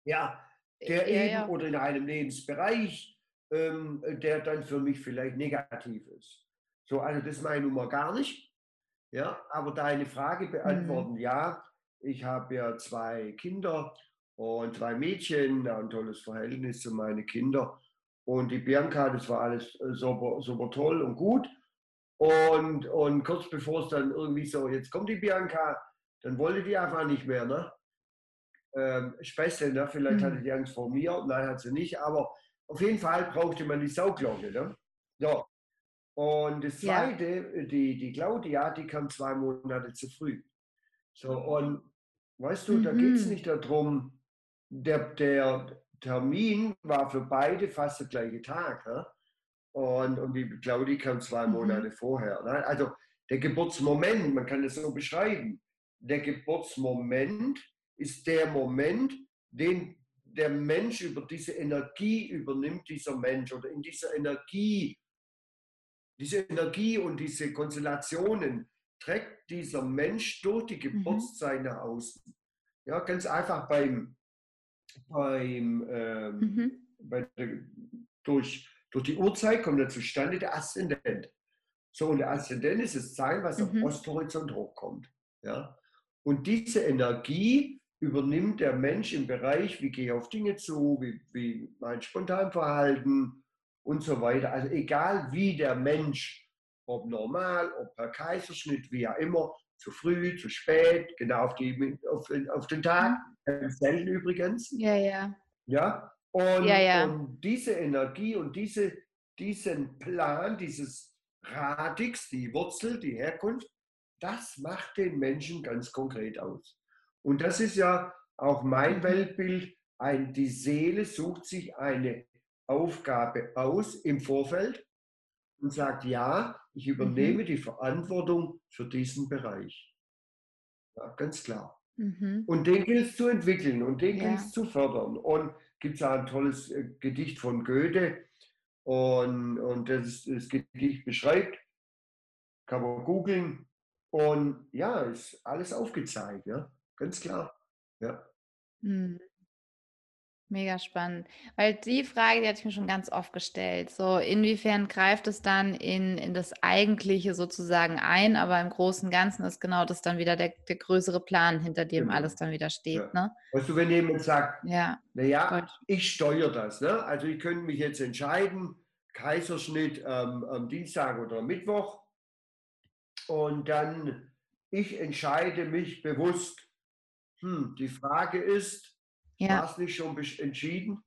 Speaker 2: Ja, der ja, eben ja. oder in einem Lebensbereich, ähm, der dann für mich vielleicht negativ ist. So, also das meine Nummer gar nicht. Ja, aber deine Frage beantworten, mhm. ja. Ich habe ja zwei Kinder und zwei Mädchen, ein tolles Verhältnis zu meinen Kindern. Und die Bianca, das war alles äh, super, super toll und gut. Und, und kurz bevor es dann irgendwie so, jetzt kommt die Bianca, dann wollte die einfach nicht mehr. Ne? Ähm, Späße, ne? vielleicht mhm. hatte die Angst vor mir, nein, hat sie nicht, aber auf jeden Fall brauchte man die Sauglocke. Ne? So. Und das zweite, ja. die, die Claudia, die kam zwei Monate zu früh. So, und weißt du, mhm. da geht es nicht darum, der, der Termin war für beide fast der gleiche Tag. Ne? Und, und die Claudia kam zwei mhm. Monate vorher. Ne? Also der Geburtsmoment, man kann es so beschreiben, der Geburtsmoment ist der Moment, den der Mensch über diese Energie übernimmt, dieser Mensch oder in dieser Energie diese Energie und diese Konstellationen trägt dieser Mensch durch die mhm. Geburtszeit mhm. nach außen. Ja, ganz einfach beim, beim ähm, mhm. bei durch, durch die Uhrzeit kommt er zustande der Aszendent. So, und der Aszendent ist das Zeichen, was mhm. am Osthorizont hochkommt. Ja? Und diese Energie übernimmt der Mensch im Bereich, wie gehe ich auf Dinge zu, wie, wie mein Spontanverhalten, und so weiter. Also egal wie der Mensch, ob normal, ob per Kaiserschnitt, wie auch immer, zu früh, zu spät, genau auf, die, auf, auf den Tag, mhm. selten übrigens.
Speaker 1: Ja, ja.
Speaker 2: Ja, und, ja, ja. und diese Energie und diese, diesen Plan, dieses Radix, die Wurzel, die Herkunft, das macht den Menschen ganz konkret aus. Und das ist ja auch mein mhm. Weltbild. Ein, die Seele sucht sich eine Aufgabe aus im Vorfeld und sagt, ja, ich übernehme mhm. die Verantwortung für diesen Bereich. Ja, ganz klar. Mhm. Und den gilt es zu entwickeln und den ja. gilt es zu fördern. Und gibt es auch ein tolles äh, Gedicht von Goethe und, und das, das Gedicht beschreibt, kann man googeln. Und ja, ist alles aufgezeigt, ja, ganz klar. Ja.
Speaker 1: Mhm. Mega spannend. Weil die Frage, die hatte ich mir schon ganz oft gestellt. So, inwiefern greift es dann in, in das Eigentliche sozusagen ein, aber im Großen und Ganzen ist genau das dann wieder der, der größere Plan, hinter dem genau. alles dann wieder steht. Ja. Ne?
Speaker 2: Weißt du, wenn jemand sagt, ja. naja, ich steuere das, ne? also ich könnte mich jetzt entscheiden, Kaiserschnitt ähm, am Dienstag oder Mittwoch. Und dann, ich entscheide mich bewusst. Hm, die Frage ist, ja. war es nicht schon entschieden?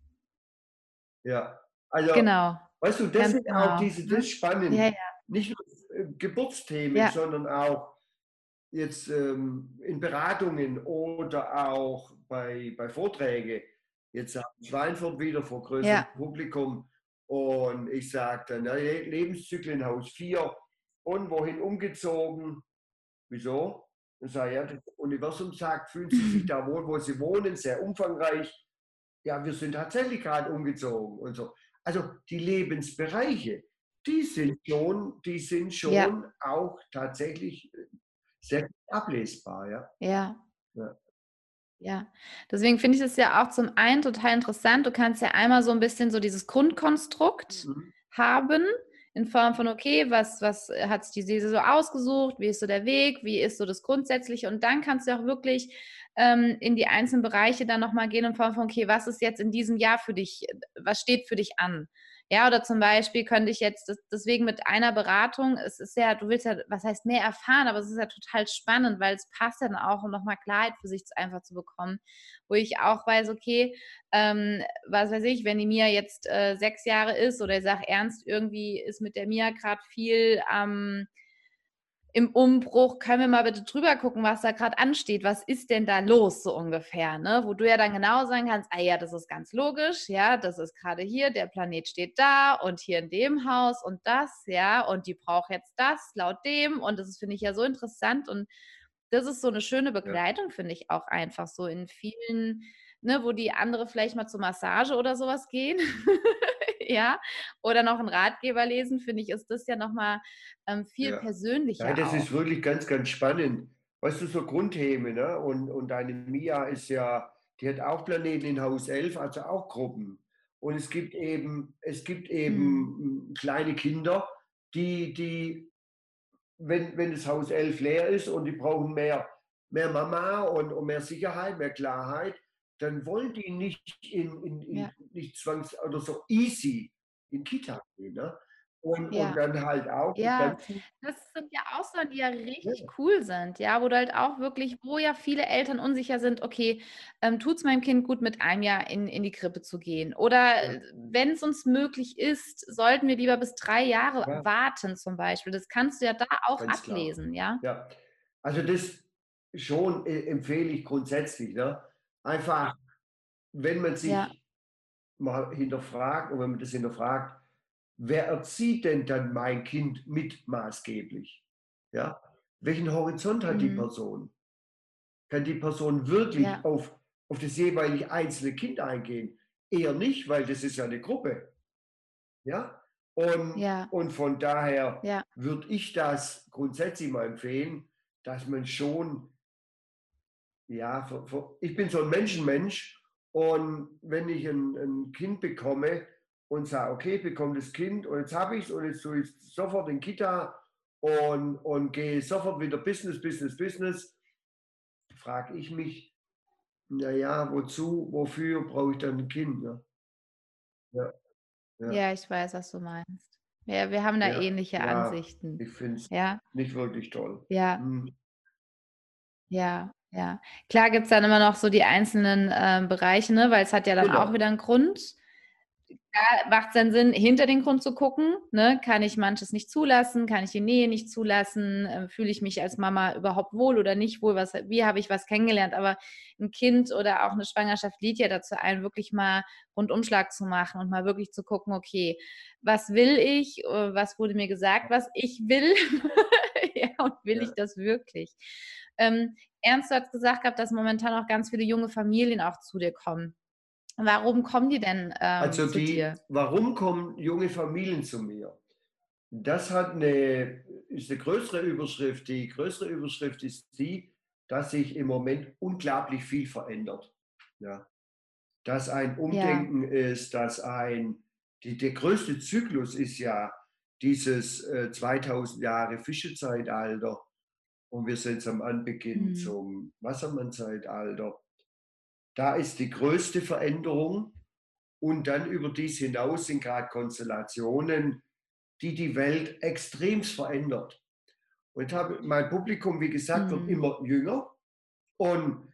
Speaker 2: Ja, also, genau. weißt du, das sind genau. auch diese, das ist spannend. Ja, ja. Nicht nur äh, Geburtsthemen, sondern auch jetzt ähm, in Beratungen oder auch bei, bei Vorträgen. Jetzt am Schweinfurt wieder vor größerem Publikum und ich sagte, dann, Lebenszyklen Haus 4 und wohin umgezogen. Wieso? Und sage, ja, das Universum sagt, fühlen Sie sich da wohl, wo Sie wohnen, sehr umfangreich. Ja, wir sind tatsächlich gerade umgezogen und so. Also die Lebensbereiche, die sind schon, die sind schon ja. auch tatsächlich äh, sehr ablesbar, ja.
Speaker 1: Ja. ja. Ja, deswegen finde ich es ja auch zum einen total interessant. Du kannst ja einmal so ein bisschen so dieses Grundkonstrukt mhm. haben, in Form von, okay, was, was hat sich die Seele so ausgesucht, wie ist so der Weg, wie ist so das Grundsätzliche? Und dann kannst du auch wirklich ähm, in die einzelnen Bereiche dann nochmal gehen in Form von, okay, was ist jetzt in diesem Jahr für dich, was steht für dich an? Ja, oder zum Beispiel könnte ich jetzt deswegen mit einer Beratung, es ist ja, du willst ja, was heißt mehr erfahren, aber es ist ja total spannend, weil es passt dann auch, um nochmal Klarheit für sich einfach zu bekommen, wo ich auch weiß, okay, ähm, was weiß ich, wenn die Mia jetzt äh, sechs Jahre ist oder ich sage ernst, irgendwie ist mit der Mia gerade viel ähm, im Umbruch, können wir mal bitte drüber gucken, was da gerade ansteht. Was ist denn da los, so ungefähr? Ne? Wo du ja dann genau sagen kannst, ah ja, das ist ganz logisch, ja, das ist gerade hier, der Planet steht da und hier in dem Haus und das, ja, und die braucht jetzt das laut dem und das finde ich ja so interessant und das ist so eine schöne Begleitung, ja. finde ich auch einfach so in vielen, ne, wo die andere vielleicht mal zur Massage oder sowas gehen. ja, oder noch einen Ratgeber lesen, finde ich, ist das ja nochmal ähm, viel ja. persönlicher.
Speaker 2: Ja, das auch. ist wirklich ganz, ganz spannend. Weißt du, so Grundthemen, ne? Und, und deine Mia ist ja, die hat auch Planeten in Haus 11, also auch Gruppen. Und es gibt eben, es gibt eben hm. kleine Kinder, die, die wenn, wenn das Haus 11 leer ist und die brauchen mehr, mehr Mama und, und mehr Sicherheit, mehr Klarheit, dann wollen die nicht in, in, in ja. nicht zwangs oder so easy in Kita gehen. Ne? Und, ja. und, dann halt auch.
Speaker 1: Ja, das sind ja auch so, die ja richtig ja. cool sind, ja, wo du halt auch wirklich, wo ja viele Eltern unsicher sind, okay, ähm, tut es meinem Kind gut, mit einem Jahr in, in die Krippe zu gehen? Oder ja. wenn es uns möglich ist, sollten wir lieber bis drei Jahre warten, zum Beispiel. Das kannst du ja da auch Ganz ablesen,
Speaker 2: klar. ja. Ja, also das schon äh, empfehle ich grundsätzlich, ne? Einfach, wenn man sich ja. mal hinterfragt und wenn man das hinterfragt, wer erzieht denn dann mein Kind mit maßgeblich? Ja? Welchen Horizont hat mhm. die Person? Kann die Person wirklich ja. auf, auf das jeweilig einzelne Kind eingehen? Eher nicht, weil das ist ja eine Gruppe. Ja? Und, ja. und von daher ja. würde ich das grundsätzlich mal empfehlen, dass man schon ja, für, für, ich bin so ein Menschenmensch und wenn ich ein, ein Kind bekomme und sage, okay, bekomme das Kind und jetzt habe ich es und jetzt tue ich sofort in Kita und, und gehe sofort wieder Business, Business, Business, frage ich mich, naja, wozu, wofür brauche ich dann ein Kind? Ne?
Speaker 1: Ja. Ja. ja. ich weiß, was du meinst. Ja, wir haben da ja, ähnliche Ansichten.
Speaker 2: Ich finde es ja. nicht wirklich toll.
Speaker 1: Ja. Hm. Ja, ja, klar gibt es dann immer noch so die einzelnen äh, Bereiche, ne? weil es hat ja dann genau. auch wieder einen Grund. Da macht es dann Sinn, hinter den Grund zu gucken. Ne? Kann ich manches nicht zulassen? Kann ich die Nähe nicht zulassen? Äh, Fühle ich mich als Mama überhaupt wohl oder nicht wohl? Was, wie habe ich was kennengelernt? Aber ein Kind oder auch eine Schwangerschaft lädt ja dazu ein, wirklich mal Rundumschlag zu machen und mal wirklich zu gucken, okay, was will ich? Äh, was wurde mir gesagt, was ich will? ja, und will ja. ich das wirklich? Ähm, Ernst, du hast gesagt gehabt, dass momentan auch ganz viele junge Familien auch zu dir kommen. Warum kommen die denn ähm,
Speaker 2: also zu die, dir? Warum kommen junge Familien zu mir? Das hat eine, ist eine größere Überschrift. Die größere Überschrift ist die, dass sich im Moment unglaublich viel verändert. Ja. Dass ein Umdenken ja. ist, dass ein, die, der größte Zyklus ist ja dieses äh, 2000 Jahre Fischezeitalter und wir sind am Anbeginn mhm. zum Wassermannzeitalter. Da ist die größte Veränderung Und dann über dies hinaus sind gerade Konstellationen, die die Welt extremst verändert. Und habe, mein Publikum, wie gesagt, wird mhm. immer jünger. Und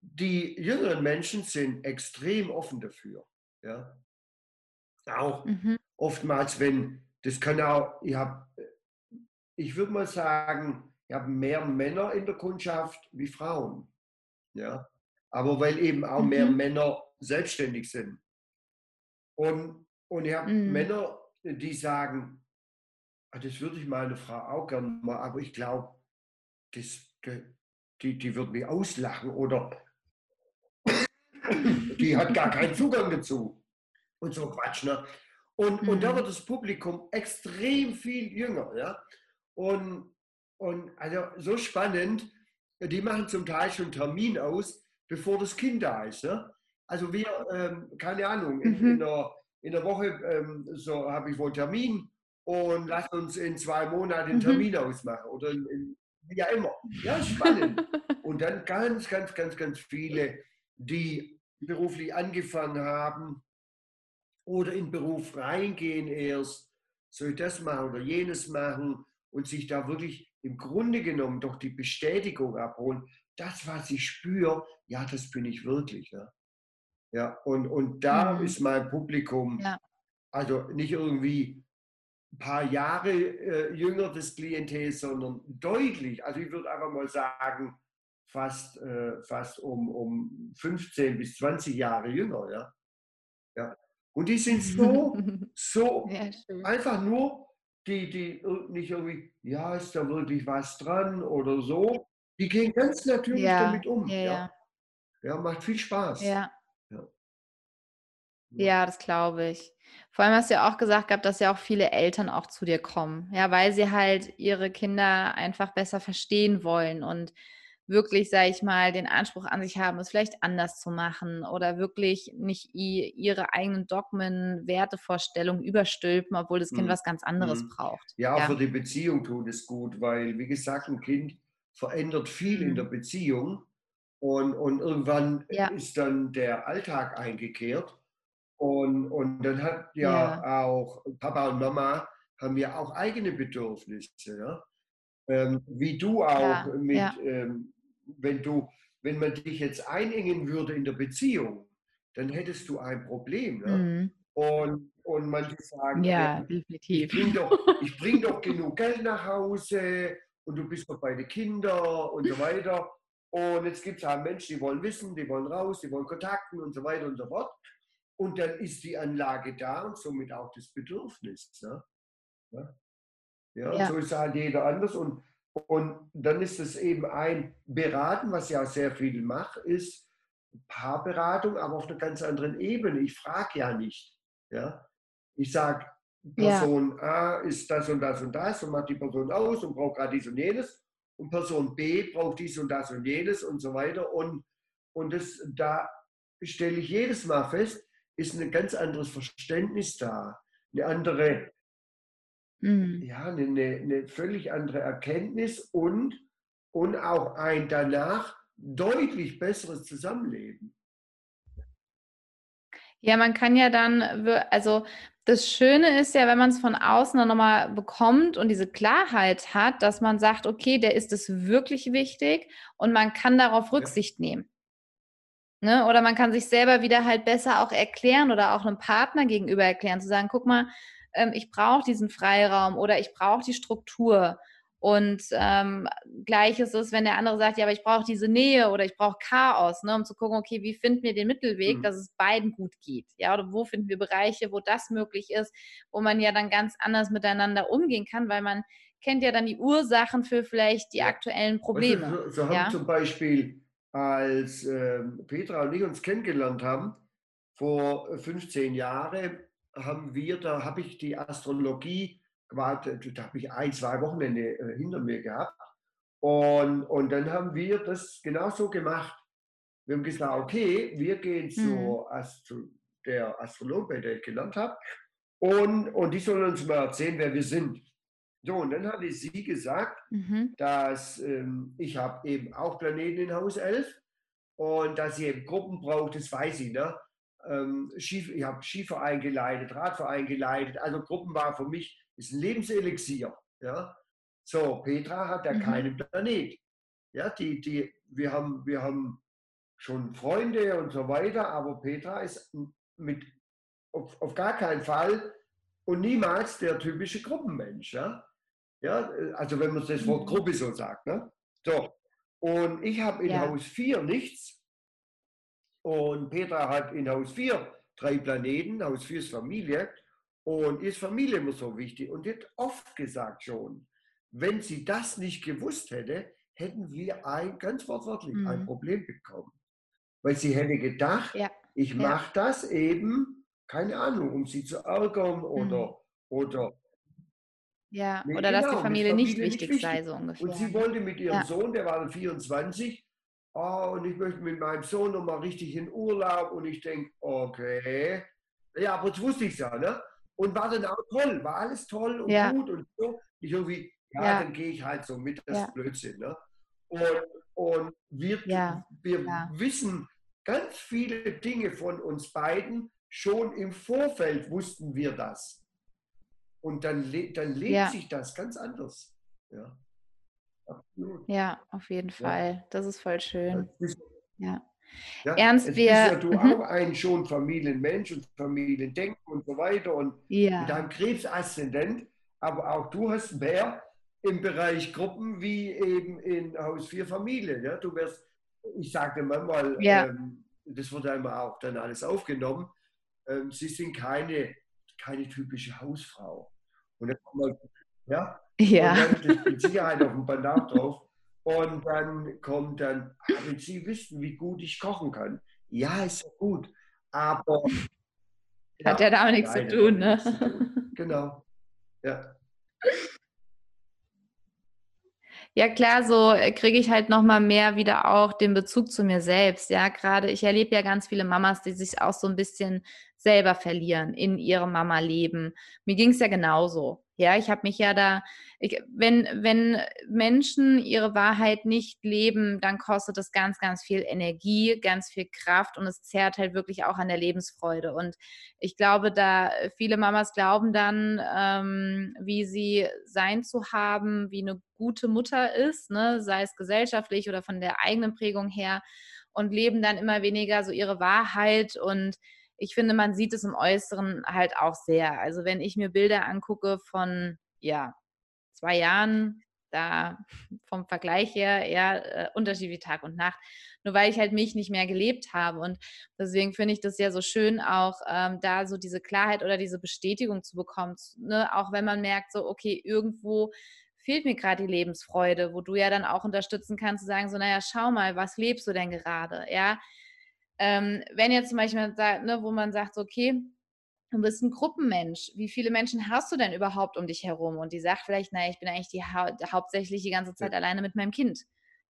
Speaker 2: die jüngeren Menschen sind extrem offen dafür. Ja? Auch mhm. oftmals, wenn, das kann auch, ich habe, ich würde mal sagen, ich habe mehr Männer in der Kundschaft wie Frauen. Ja? Aber weil eben auch mhm. mehr Männer selbstständig sind. Und, und ich habe mhm. Männer, die sagen, ah, das würde ich meine Frau auch gerne mal, aber ich glaube, das, die, die wird mich auslachen oder die hat gar keinen Zugang dazu. Und so Quatsch. Ne? Und, mhm. und da mhm. wird das Publikum extrem viel jünger. Ja? Und, und also so spannend, die machen zum Teil schon Termin aus, bevor das Kind da ist. Ne? Also wir, ähm, keine Ahnung, in, mhm. in, der, in der Woche ähm, so habe ich wohl Termin und lass uns in zwei Monaten einen mhm. Termin mhm. ausmachen oder in, in, wie auch immer. Ja, spannend. und dann ganz, ganz, ganz, ganz viele, die beruflich angefangen haben oder in Beruf reingehen erst, soll ich das machen oder jenes machen und sich da wirklich im Grunde genommen doch die Bestätigung abholen, das, was ich spüre, ja, das bin ich wirklich. Ja, ja und, und da mhm. ist mein Publikum, ja. also nicht irgendwie ein paar Jahre äh, jünger des Klientels, sondern deutlich, also ich würde einfach mal sagen, fast, äh, fast um, um 15 bis 20 Jahre jünger. Ja? Ja. Und die sind so, so ja, einfach nur, die, die nicht irgendwie, ja, ist da wirklich was dran oder so. Die gehen ganz natürlich ja, damit um. Ja, ja. ja, macht viel Spaß.
Speaker 1: Ja. ja. Das glaube ich. Vor allem hast du ja auch gesagt gehabt, dass ja auch viele Eltern auch zu dir kommen, ja, weil sie halt ihre Kinder einfach besser verstehen wollen und wirklich, sage ich mal, den Anspruch an sich haben, es vielleicht anders zu machen oder wirklich nicht ihre eigenen Dogmen, Wertevorstellungen überstülpen, obwohl das Kind mhm. was ganz anderes mhm. braucht.
Speaker 2: Ja, ja, für die Beziehung tut es gut, weil, wie gesagt, ein Kind verändert viel mhm. in der Beziehung und, und irgendwann ja. ist dann der Alltag eingekehrt und, und dann hat ja, ja, auch Papa und Mama haben ja auch eigene Bedürfnisse. Ja? Ähm, wie du auch mit, ähm, wenn du, wenn man dich jetzt einengen würde in der Beziehung, dann hättest du ein Problem. Ne? Mhm. Und, und manche sagen,
Speaker 1: ja, definitiv.
Speaker 2: ich bringe doch, bring doch genug Geld nach Hause und du bist doch bei den Kindern und so weiter. Und jetzt gibt es auch Menschen, die wollen wissen, die wollen raus, die wollen Kontakten und so weiter und so fort. Und dann ist die Anlage da und somit auch das Bedürfnis. Ne? Ja? Ja, ja. so ist halt jeder anders. Und und dann ist es eben ein Beraten, was ja sehr viel mache, ist Paarberatung, aber auf einer ganz anderen Ebene. Ich frage ja nicht. Ja? Ich sage, Person ja. A ist das und das und das und macht die Person aus und braucht gerade dies und jenes. Und Person B braucht dies und das und jenes und so weiter. Und, und das, da stelle ich jedes Mal fest, ist ein ganz anderes Verständnis da, eine andere Mhm. Ja, eine, eine, völlig andere Erkenntnis und, und auch ein danach deutlich besseres Zusammenleben.
Speaker 1: Ja, man kann ja dann, also das Schöne ist ja, wenn man es von außen dann nochmal bekommt und diese Klarheit hat, dass man sagt, okay, der ist es wirklich wichtig und man kann darauf Rücksicht ja. nehmen. Ne? Oder man kann sich selber wieder halt besser auch erklären oder auch einem Partner gegenüber erklären, zu sagen, guck mal, ähm, ich brauche diesen Freiraum oder ich brauche die Struktur. Und ähm, gleiches ist, wenn der andere sagt, ja, aber ich brauche diese Nähe oder ich brauche Chaos, ne, um zu gucken, okay, wie finden wir den Mittelweg, mhm. dass es beiden gut geht, ja, oder wo finden wir Bereiche, wo das möglich ist, wo man ja dann ganz anders miteinander umgehen kann, weil man kennt ja dann die Ursachen für vielleicht die aktuellen Probleme.
Speaker 2: Also, so, so haben ja? zum Beispiel, als äh, Petra und ich uns kennengelernt haben, vor 15 Jahren, haben wir, da habe ich die Astrologie, da habe ich ein, zwei Wochenende äh, hinter mir gehabt. Und, und dann haben wir das genauso gemacht. Wir haben gesagt, okay, wir gehen mhm. zu Astro, der Astrologe, der ich gelernt habe, und, und die sollen uns mal erzählen, wer wir sind. So, und dann hatte sie gesagt, mhm. dass ähm, ich habe eben auch Planeten in Haus 11 und dass sie eben Gruppen braucht, das weiß ich, ne? Ähm, Ski, ich habe Skiverein geleitet, Radverein geleitet. Also Gruppen war für mich ist ein Lebenselixier. Ja? So, Petra hat ja mhm. keinen Planet. Ja, die, die, wir, haben, wir haben schon Freunde und so weiter, aber Petra ist mit, auf, auf gar keinen Fall und niemals der typische Gruppenmensch. Ja? Ja, also wenn man das Wort mhm. Gruppe so sagt. Ne? So. Und ich habe in ja. Haus 4 nichts. Und Petra hat in Haus 4 drei Planeten. Haus 4 ist Familie. Und ist Familie immer so wichtig. Und hat oft gesagt schon, wenn sie das nicht gewusst hätte, hätten wir ein, ganz wortwörtlich mhm. ein Problem bekommen. Weil sie hätte gedacht, ja. ich ja. mache das eben, keine Ahnung, um sie zu ärgern oder, mhm. oder
Speaker 1: ja, nee, oder genau, dass die Familie, nicht, Familie wichtig nicht, wichtig sei, so ungefähr.
Speaker 2: Und sie wollte mit ihrem ja. Sohn, der war dann 24, oh, und ich möchte mit meinem Sohn nochmal richtig in Urlaub. Und ich denke, okay. Ja, aber das wusste ich ja, ne? Und war dann auch toll, war alles toll und ja. gut und so. Ich irgendwie, ja, ja. dann gehe ich halt so mit, das ja. Blödsinn, ne? Und, und wir, wir wissen ganz viele Dinge von uns beiden. Schon im Vorfeld wussten wir das. Und dann, le dann lebt sich das ganz anders. Ja,
Speaker 1: Absolut. ja auf jeden Fall. Ja. Das ist voll schön. Ist, ja.
Speaker 2: Ja, Ernst, wir. Bist ja du auch ein schon Familienmensch und Familiendenken und so weiter und ja. mit deinem Krebsaszendent, aber auch du hast mehr im Bereich Gruppen wie eben in Haus 4 Familie. Ja? Du wirst, ich sage manchmal, ja. ähm, das wird einmal auch dann alles aufgenommen, ähm, sie sind keine keine typische Hausfrau. Und dann ja, ja. Und dann mit Sicherheit auf dem Bandat drauf. Und dann kommt dann, ah, wenn Sie wissen, wie gut ich kochen kann. Ja, ist ja gut. Aber.
Speaker 1: Hat ja, ja da auch nichts zu tun, ne? Zu
Speaker 2: tun. Genau. Ja.
Speaker 1: Ja, klar, so kriege ich halt nochmal mehr wieder auch den Bezug zu mir selbst. Ja, gerade ich erlebe ja ganz viele Mamas, die sich auch so ein bisschen selber verlieren in ihrem Mama-Leben. Mir ging es ja genauso. Ja, ich habe mich ja da, ich, wenn, wenn Menschen ihre Wahrheit nicht leben, dann kostet das ganz, ganz viel Energie, ganz viel Kraft und es zerrt halt wirklich auch an der Lebensfreude. Und ich glaube, da viele Mamas glauben dann, ähm, wie sie sein zu haben, wie eine gute Mutter ist, ne? sei es gesellschaftlich oder von der eigenen Prägung her und leben dann immer weniger so ihre Wahrheit und ich finde, man sieht es im Äußeren halt auch sehr. Also wenn ich mir Bilder angucke von, ja, zwei Jahren, da vom Vergleich her eher äh, Unterschied wie Tag und Nacht. Nur weil ich halt mich nicht mehr gelebt habe. Und deswegen finde ich das ja so schön, auch ähm, da so diese Klarheit oder diese Bestätigung zu bekommen. Ne? Auch wenn man merkt, so, okay, irgendwo fehlt mir gerade die Lebensfreude, wo du ja dann auch unterstützen kannst, zu sagen, so, naja, schau mal, was lebst du denn gerade? Ja, ähm, wenn jetzt zum Beispiel, ne, wo man sagt, okay, du bist ein Gruppenmensch. Wie viele Menschen hast du denn überhaupt um dich herum? Und die sagt vielleicht, naja, ich bin eigentlich die hau hauptsächlich die ganze Zeit ja. alleine mit meinem Kind.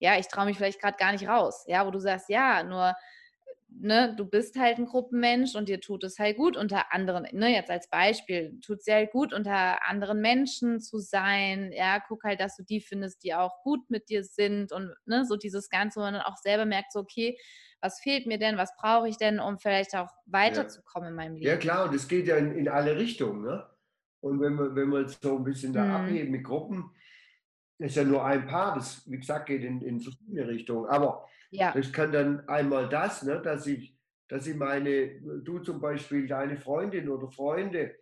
Speaker 1: Ja, ich traue mich vielleicht gerade gar nicht raus. Ja, wo du sagst, ja, nur Ne, du bist halt ein Gruppenmensch und dir tut es halt gut, unter anderen, ne, jetzt als Beispiel, tut es dir halt gut, unter anderen Menschen zu sein. Ja, guck halt, dass du die findest, die auch gut mit dir sind und ne, so dieses Ganze, wo man dann auch selber merkt, so, okay, was fehlt mir denn, was brauche ich denn, um vielleicht auch weiterzukommen ja. in meinem Leben.
Speaker 2: Ja klar, und es geht ja in, in, alle Richtungen. Ne? Und wenn wir, wenn wir jetzt so ein bisschen da mhm. abheben mit Gruppen, ist ja nur ein Paar, das wie gesagt geht in, in verschiedene Richtungen. Aber ja. das kann dann einmal das, ne, dass ich, dass ich meine, du zum Beispiel, deine Freundin oder Freunde,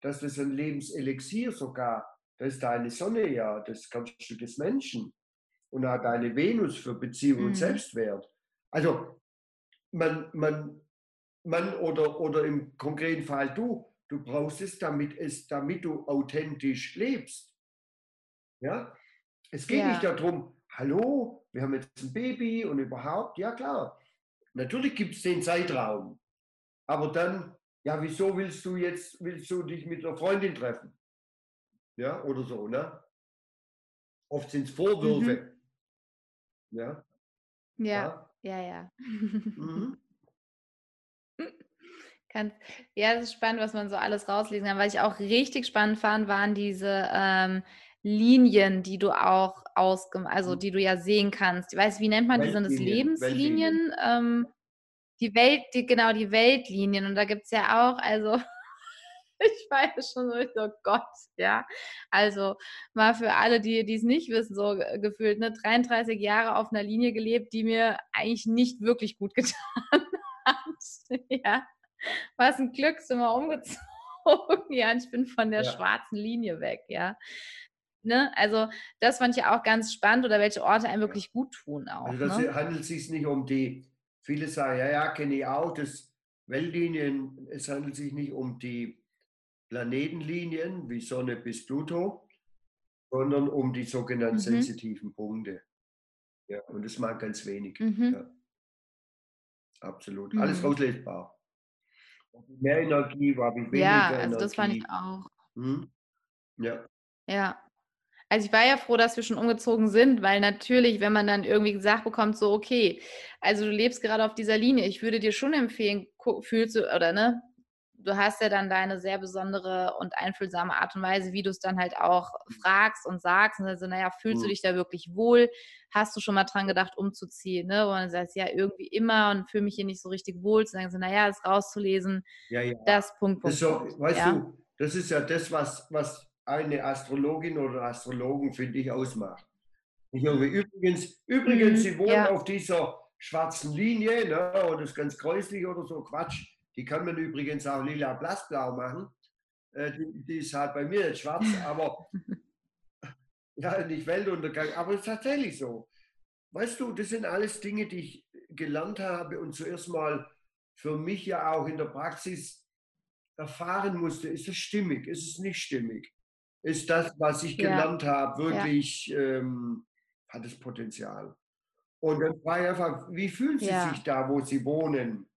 Speaker 2: dass das ein Lebenselixier sogar, das ist deine Sonne ja, das Kernstück des Menschen und auch deine Venus für Beziehung mhm. und Selbstwert. Also man, man, man oder, oder im konkreten Fall du, du brauchst es, damit es, damit du authentisch lebst. Ja? Es geht ja. nicht darum, hallo, wir haben jetzt ein Baby und überhaupt, ja klar. Natürlich gibt es den Zeitraum. Aber dann, ja, wieso willst du jetzt, willst du dich mit einer Freundin treffen? Ja, oder so, ne? Oft sind es Vorwürfe.
Speaker 1: Mhm. Ja. ja. Ja. Ja, ja. Mhm. Ja, es ist spannend, was man so alles rauslesen kann. Was ich auch richtig spannend fand, waren diese ähm, Linien, die du auch ausgemacht, also mhm. die du ja sehen kannst. Ich weiß, wie nennt man die? Sind das Lebenslinien? Ähm, die Welt, die, genau, die Weltlinien. Und da gibt es ja auch, also ich war ja schon so, oh Gott, ja. Also mal für alle, die es nicht wissen, so gefühlt, ne, 33 Jahre auf einer Linie gelebt, die mir eigentlich nicht wirklich gut getan hat. ja. Was ein Glück, sind wir umgezogen. ja, ich bin von der ja. schwarzen Linie weg, ja. Ne? Also das fand ich auch ganz spannend oder welche Orte einem wirklich gut tun auch.
Speaker 2: Also das
Speaker 1: ne?
Speaker 2: handelt sich nicht um die, viele sagen, ja, ja, kenne ich auch, das Weltlinien, es handelt sich nicht um die Planetenlinien wie Sonne bis Pluto, sondern um die sogenannten mhm. sensitiven Punkte. Ja, und das mag ganz wenig. Mhm. Ja. Absolut. Alles mhm. rauslesbar. Mehr Energie war wie weniger
Speaker 1: Ja,
Speaker 2: also
Speaker 1: Energie. das fand ich auch.
Speaker 2: Hm? Ja.
Speaker 1: Ja. Also ich war ja froh, dass wir schon umgezogen sind, weil natürlich, wenn man dann irgendwie gesagt bekommt, so, okay, also du lebst gerade auf dieser Linie, ich würde dir schon empfehlen, fühlst du, oder ne, du hast ja dann deine sehr besondere und einfühlsame Art und Weise, wie du es dann halt auch fragst und sagst. Und also, naja, fühlst mhm. du dich da wirklich wohl? Hast du schon mal dran gedacht, umzuziehen? Ne? Und dann sagst ja, irgendwie immer und fühle mich hier nicht so richtig wohl. Zu sagen so, naja, das rauszulesen,
Speaker 2: ja, ja.
Speaker 1: das Punkt, Punkt,
Speaker 2: das so, Weißt ja? du, das ist ja das, was, was eine Astrologin oder Astrologen, finde ich, ausmacht. Ich irgendwie, übrigens, übrigens, mhm, sie wohnen ja. auf dieser schwarzen Linie ne, und das ist ganz gräuslich oder so, Quatsch. Die kann man übrigens auch lila blassblau machen. Äh, die, die, ist halt bei mir jetzt schwarz, aber ja, nicht Weltuntergang, aber es ist tatsächlich so. Weißt du, das sind alles Dinge, die ich gelernt habe und zuerst mal für mich ja auch in der Praxis erfahren musste. Ist es stimmig? Ist es nicht stimmig? Ist das, was ich gelernt ja. habe, wirklich, ja. ähm, hat es Potenzial? Und dann frage ich einfach, wie fühlen Sie ja. sich da, wo Sie wohnen?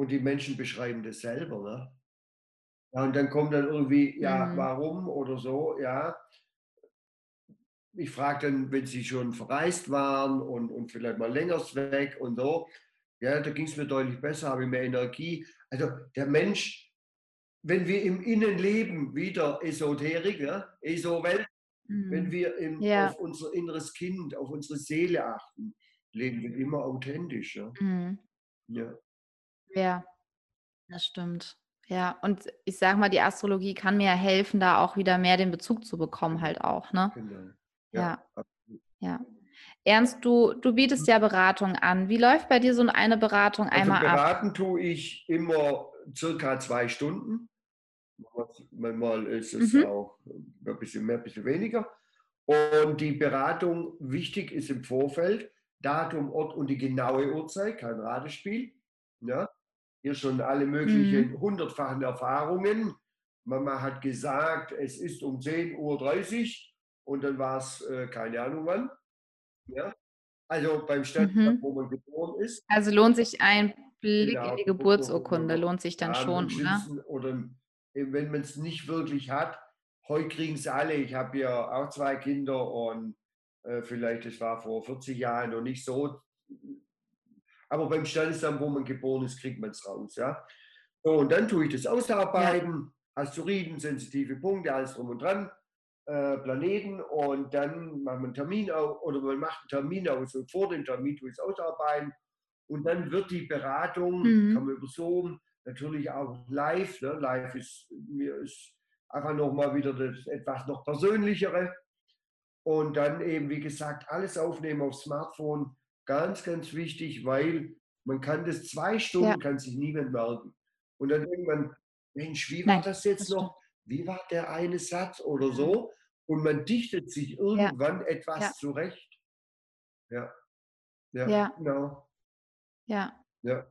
Speaker 2: Und die Menschen beschreiben das selber. Ne? Ja, und dann kommt dann irgendwie, ja, mhm. warum oder so, ja. Ich frage dann, wenn sie schon verreist waren und, und vielleicht mal länger weg und so, ja, da ging es mir deutlich besser, habe ich mehr Energie. Also der Mensch, wenn wir im Innen leben, wieder Esoterik, ja, ESO-Welt, mhm. wenn wir im, ja. auf unser inneres Kind, auf unsere Seele achten, leben wir immer authentisch. Ja. Mhm.
Speaker 1: ja. Ja, das stimmt. Ja, und ich sage mal, die Astrologie kann mir helfen, da auch wieder mehr den Bezug zu bekommen halt auch, ne? Genau. Ja, Ja, ja. Ernst, du du bietest mhm. ja Beratung an. Wie läuft bei dir so eine Beratung
Speaker 2: Also
Speaker 1: einmal
Speaker 2: ab? beraten tue ich immer circa zwei Stunden. Manchmal ist es Mhm. auch ein bisschen mehr, ein bisschen weniger. Und die Beratung, wichtig ist im Vorfeld, Datum, Ort und die genaue Uhrzeit, kein Ratespiel. Ja? Hier schon alle möglichen mhm. hundertfachen Erfahrungen. Mama hat gesagt, es ist um 10.30 Uhr und dann war es äh, keine Ahnung wann. Ja? Also beim Standort, mhm. wo man geboren ist.
Speaker 1: Also lohnt sich ein Blick genau, in die Geburtsurkunde, lohnt sich dann schon, oder?
Speaker 2: Oder wenn man es nicht wirklich hat, heute kriegen es alle. Ich habe ja auch zwei Kinder und äh, vielleicht, das war vor 40 Jahren noch nicht so aber beim Standesamt, wo man geboren ist, kriegt man es raus. Ja? So, und dann tue ich das ausarbeiten, ja. Asteroiden, sensitive Punkte, alles drum und dran, äh, Planeten und dann machen wir einen Termin aus oder man macht einen Termin aus und vor dem Termin tue ich es ausarbeiten und dann wird die Beratung, mhm. kann man über Zoom, natürlich auch live, ne? live ist mir ist einfach nochmal wieder das etwas noch persönlichere und dann eben, wie gesagt, alles aufnehmen auf Smartphone, Ganz, ganz wichtig, weil man kann das zwei Stunden, ja. kann sich niemand merken. Und dann irgendwann, Mensch, wie war Nein, das jetzt das noch? Wie war der eine Satz oder mhm. so? Und man dichtet sich irgendwann ja. etwas ja. zurecht. Ja. Ja, ja. genau.
Speaker 1: Ja. Ja.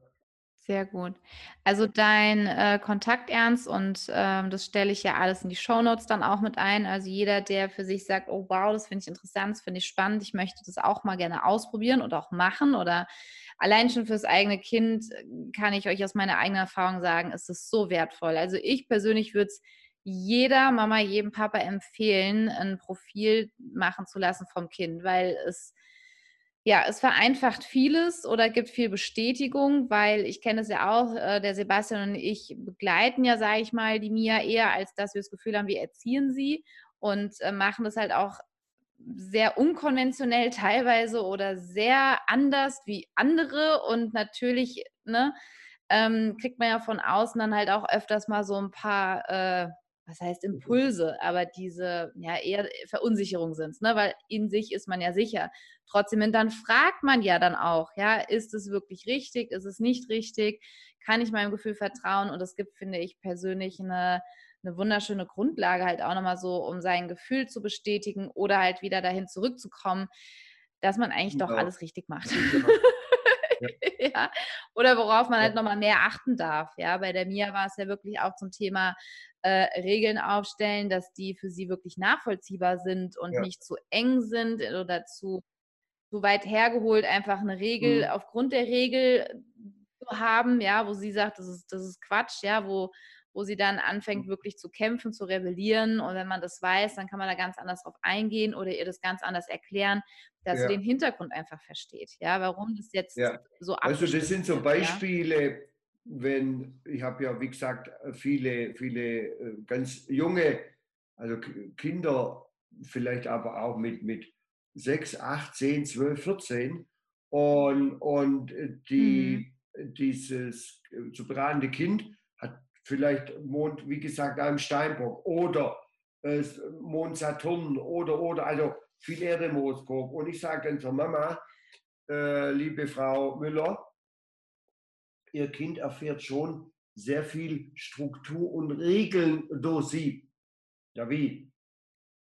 Speaker 1: Sehr gut. Also dein äh, Kontakt ernst und ähm, das stelle ich ja alles in die Shownotes dann auch mit ein. Also jeder, der für sich sagt, oh wow, das finde ich interessant, das finde ich spannend, ich möchte das auch mal gerne ausprobieren oder auch machen oder allein schon fürs eigene Kind äh, kann ich euch aus meiner eigenen Erfahrung sagen, ist es so wertvoll. Also ich persönlich würde es jeder Mama, jedem Papa empfehlen, ein Profil machen zu lassen vom Kind, weil es ja, es vereinfacht vieles oder gibt viel Bestätigung, weil ich kenne es ja auch, äh, der Sebastian und ich begleiten ja, sage ich mal, die Mia eher, als dass wir das Gefühl haben, wir erziehen sie und äh, machen das halt auch sehr unkonventionell teilweise oder sehr anders wie andere und natürlich ne, ähm, kriegt man ja von außen dann halt auch öfters mal so ein paar, äh, was heißt mhm. Impulse, aber diese ja eher Verunsicherung sind ne, weil in sich ist man ja sicher. Trotzdem, und dann fragt man ja dann auch, ja, ist es wirklich richtig, ist es nicht richtig, kann ich meinem Gefühl vertrauen und es gibt, finde ich persönlich eine eine wunderschöne Grundlage halt auch nochmal so, um sein Gefühl zu bestätigen oder halt wieder dahin zurückzukommen, dass man eigentlich genau. doch alles richtig macht. Genau. Ja. ja. Oder worauf man halt nochmal mehr achten darf. Ja, bei der Mia war es ja wirklich auch zum Thema äh, Regeln aufstellen, dass die für sie wirklich nachvollziehbar sind und ja. nicht zu eng sind oder zu, zu weit hergeholt, einfach eine Regel mhm. aufgrund der Regel zu haben, ja, wo sie sagt, das ist, das ist Quatsch, ja, wo, wo sie dann anfängt, mhm. wirklich zu kämpfen, zu rebellieren. Und wenn man das weiß, dann kann man da ganz anders drauf eingehen oder ihr das ganz anders erklären, dass ja. sie den Hintergrund einfach versteht. Ja, warum das jetzt ja. so
Speaker 2: Also das sind so Beispiele? Wenn, ich habe ja, wie gesagt, viele, viele äh, ganz junge, also Kinder, vielleicht aber auch mit, mit 6, 8, 10, 12, 14. Und, und die, mhm. dieses äh, zu beratende Kind vielleicht Mond, wie gesagt, am Steinbock oder äh, Mond Saturn oder, oder, also viel Erde Horoskop. Und ich sage dann zur Mama, äh, liebe Frau Müller, Ihr Kind erfährt schon sehr viel Struktur und Regeln durch Sie. Ja, wie?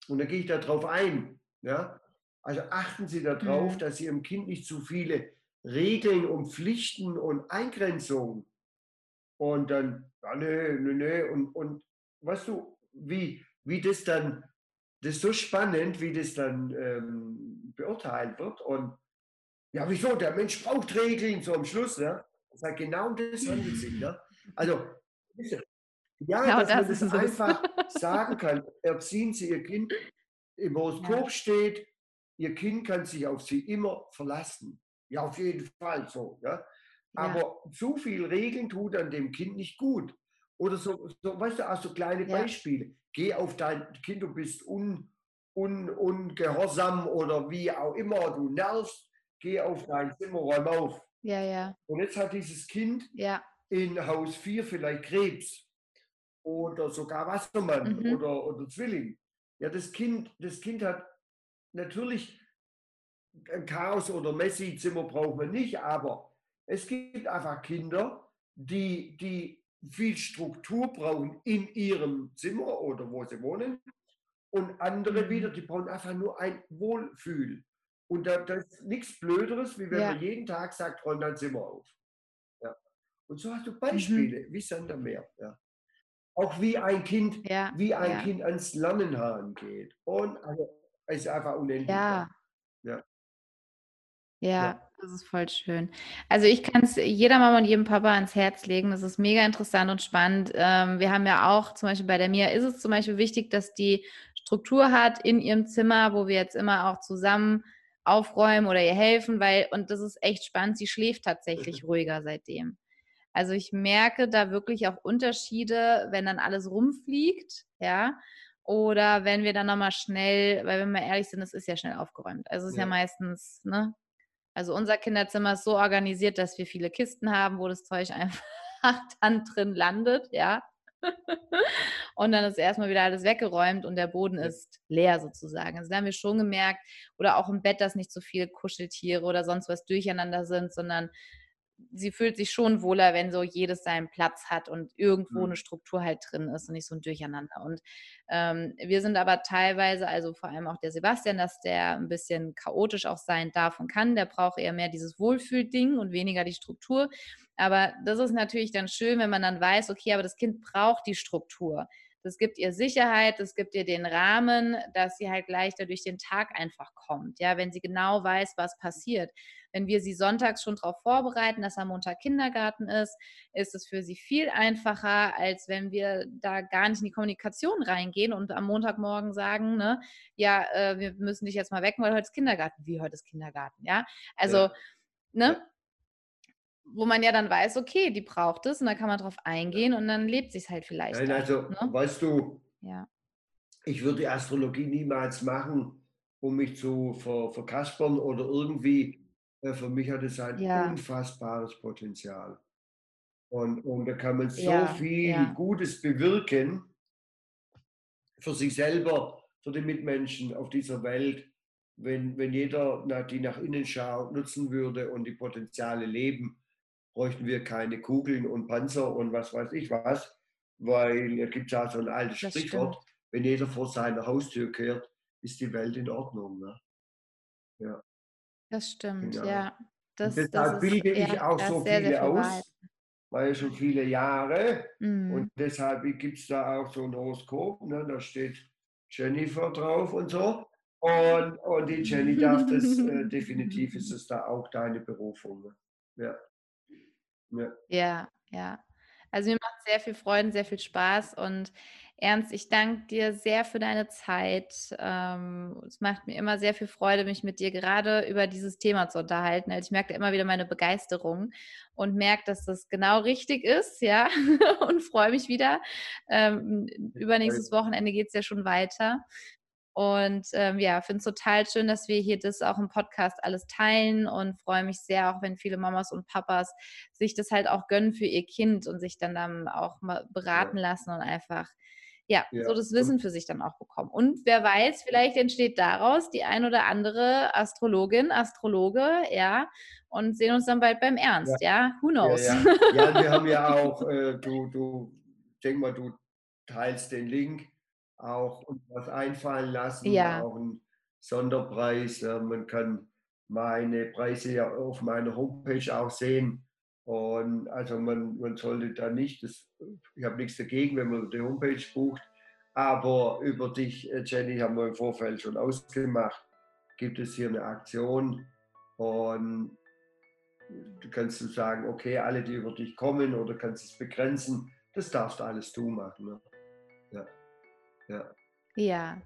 Speaker 2: Und da gehe ich darauf ein. Ja? Also achten Sie darauf, mhm. dass Sie Ihrem Kind nicht zu viele Regeln und Pflichten und Eingrenzungen und dann, ja, nee, nee, nee. Und, und weißt du, wie, wie das dann, das ist so spannend, wie das dann ähm, beurteilt wird. Und ja, wieso? Der Mensch braucht Regeln so am Schluss. Ne? Das heißt, genau das handelt sich. Ne? Also, ja, ja dass das man das einfach sagen kann. Erziehen Sie Ihr Kind, im Horoskop ja. steht, Ihr Kind kann sich auf Sie immer verlassen. Ja, auf jeden Fall so. Ja? Aber ja. zu viel Regeln tut an dem Kind nicht gut. Oder so, so weißt du, auch so kleine ja. Beispiele. Geh auf dein Kind, du bist un, un, ungehorsam oder wie auch immer, du nervst, geh auf dein Zimmer, räum auf.
Speaker 1: Ja, ja.
Speaker 2: Und jetzt hat dieses Kind ja. in Haus 4 vielleicht Krebs oder sogar Wassermann mhm. oder, oder Zwilling. Ja, das Kind, das Kind hat natürlich ein Chaos oder Messi-Zimmer braucht man nicht, aber es gibt einfach Kinder, die, die viel Struktur brauchen in ihrem Zimmer oder wo sie wohnen. Und andere mhm. wieder, die brauchen einfach nur ein Wohlfühl. Und da, da ist nichts Blöderes, wie wenn ja. man jeden Tag sagt, räum dein Zimmer auf. Ja. Und so hast du Beispiele, mhm. wie Sander mehr. Ja. Auch wie ein Kind, ja. wie ein. Kind ans Lernen herangeht. Und also, es ist einfach unendlich.
Speaker 1: Ja. ja. Ja, das ist voll schön. Also ich kann es jeder Mama und jedem Papa ans Herz legen. Das ist mega interessant und spannend. Ähm, wir haben ja auch, zum Beispiel bei der Mia ist es zum Beispiel wichtig, dass die Struktur hat in ihrem Zimmer, wo wir jetzt immer auch zusammen aufräumen oder ihr helfen, weil, und das ist echt spannend, sie schläft tatsächlich ruhiger seitdem. Also ich merke da wirklich auch Unterschiede, wenn dann alles rumfliegt, ja, oder wenn wir dann nochmal schnell, weil wenn wir ehrlich sind, es ist ja schnell aufgeräumt. Also es ist ja, ja meistens, ne, also unser Kinderzimmer ist so organisiert, dass wir viele Kisten haben, wo das Zeug einfach dann drin landet, ja. und dann ist erstmal wieder alles weggeräumt und der Boden ist leer sozusagen. Also da haben wir schon gemerkt, oder auch im Bett, dass nicht so viele Kuscheltiere oder sonst was durcheinander sind, sondern sie fühlt sich schon wohler, wenn so jedes seinen Platz hat und irgendwo mhm. eine Struktur halt drin ist und nicht so ein Durcheinander. Und ähm, wir sind aber teilweise, also vor allem auch der Sebastian, dass der ein bisschen chaotisch auch sein darf und kann. Der braucht eher mehr dieses Wohlfühlding und weniger die Struktur. Aber das ist natürlich dann schön, wenn man dann weiß, okay, aber das Kind braucht die Struktur. Das gibt ihr Sicherheit, das gibt ihr den Rahmen, dass sie halt leichter durch den Tag einfach kommt. Ja, wenn sie genau weiß, was passiert. Wenn wir sie sonntags schon darauf vorbereiten, dass am Montag Kindergarten ist, ist es für sie viel einfacher, als wenn wir da gar nicht in die Kommunikation reingehen und am Montagmorgen sagen, ne, ja, äh, wir müssen dich jetzt mal wecken, weil heute ist Kindergarten. Wie heute ist Kindergarten, ja? Also, ja. ne? Wo man ja dann weiß, okay, die braucht es und da kann man drauf eingehen und dann lebt sich halt vielleicht.
Speaker 2: Nein, also, ne? weißt du, ja. ich würde die Astrologie niemals machen, um mich zu ver, verkaspern oder irgendwie, äh, für mich hat es ein
Speaker 1: Ja.
Speaker 2: unfassbares Potenzial. Und, und da kann man so
Speaker 1: Ja,
Speaker 2: viel
Speaker 1: ja.
Speaker 2: Gutes bewirken für sich selber, für die Mitmenschen auf dieser Welt, wenn, wenn jeder, na, die nach innen schaut, nutzen würde und die Potenziale leben, bräuchten wir keine Kugeln und Panzer und was weiß ich was, weil es gibt ja so ein altes
Speaker 1: Das
Speaker 2: Sprichwort,
Speaker 1: stimmt.
Speaker 2: wenn jeder vor seiner Haustür kehrt, ist die Welt in Ordnung. Ne? Ja,
Speaker 1: Das stimmt,
Speaker 2: genau.
Speaker 1: ja. Das das
Speaker 2: deshalb
Speaker 1: ist
Speaker 2: bilde
Speaker 1: ja,
Speaker 2: ich auch
Speaker 1: da
Speaker 2: so
Speaker 1: sehr, sehr
Speaker 2: viele
Speaker 1: viel Wahrheit.
Speaker 2: aus, weil schon viele Jahre.
Speaker 1: Mhm.
Speaker 2: Und deshalb gibt es da auch so ein Horoskop, ne? da steht Jennifer drauf und so. Und, und die Jenny darf das, äh, definitiv ist es da auch deine Berufung. Ne? Ja. Ja.
Speaker 1: Ja, ja. Also, mir macht sehr viel Freude, sehr viel Spaß und Ernst, ich danke dir sehr für deine Zeit. Ähm, es macht mir immer sehr viel Freude, mich mit dir gerade über dieses Thema zu unterhalten. Also, ich merke immer wieder meine Begeisterung und merke, dass das genau richtig ist, ja, und freue mich wieder. Ähm, übernächstes Wochenende geht es ja schon weiter. Und ähm, ja, finde es total schön, dass wir hier das auch im Podcast alles teilen und freue mich sehr, auch wenn viele Mamas und Papas sich das halt auch gönnen für ihr Kind und sich dann, dann auch mal beraten lassen und einfach ja,
Speaker 2: Ja.
Speaker 1: so das Wissen für sich dann auch bekommen. Und wer weiß, vielleicht entsteht daraus die ein oder andere Astrologin, Astrologe, ja, und sehen uns dann bald beim Ernst, ja, who
Speaker 2: Ja,
Speaker 1: knows?
Speaker 2: ja. ja, wir haben ja auch, äh, du, du, denk mal, du teilst den Link, auch uns was einfallen lassen,
Speaker 1: Ja.
Speaker 2: auch einen Sonderpreis. Ja, man kann meine Preise ja auf meiner Homepage auch sehen. Und also man, man sollte da nicht, das, ich habe nichts dagegen, wenn man über die Homepage bucht, aber über dich, äh, Jenny, haben wir im Vorfeld schon ausgemacht, gibt es hier eine Aktion und du kannst du sagen, okay, alle, die über dich kommen oder kannst es begrenzen, das darfst alles du machen. Ne? Ja. Ja.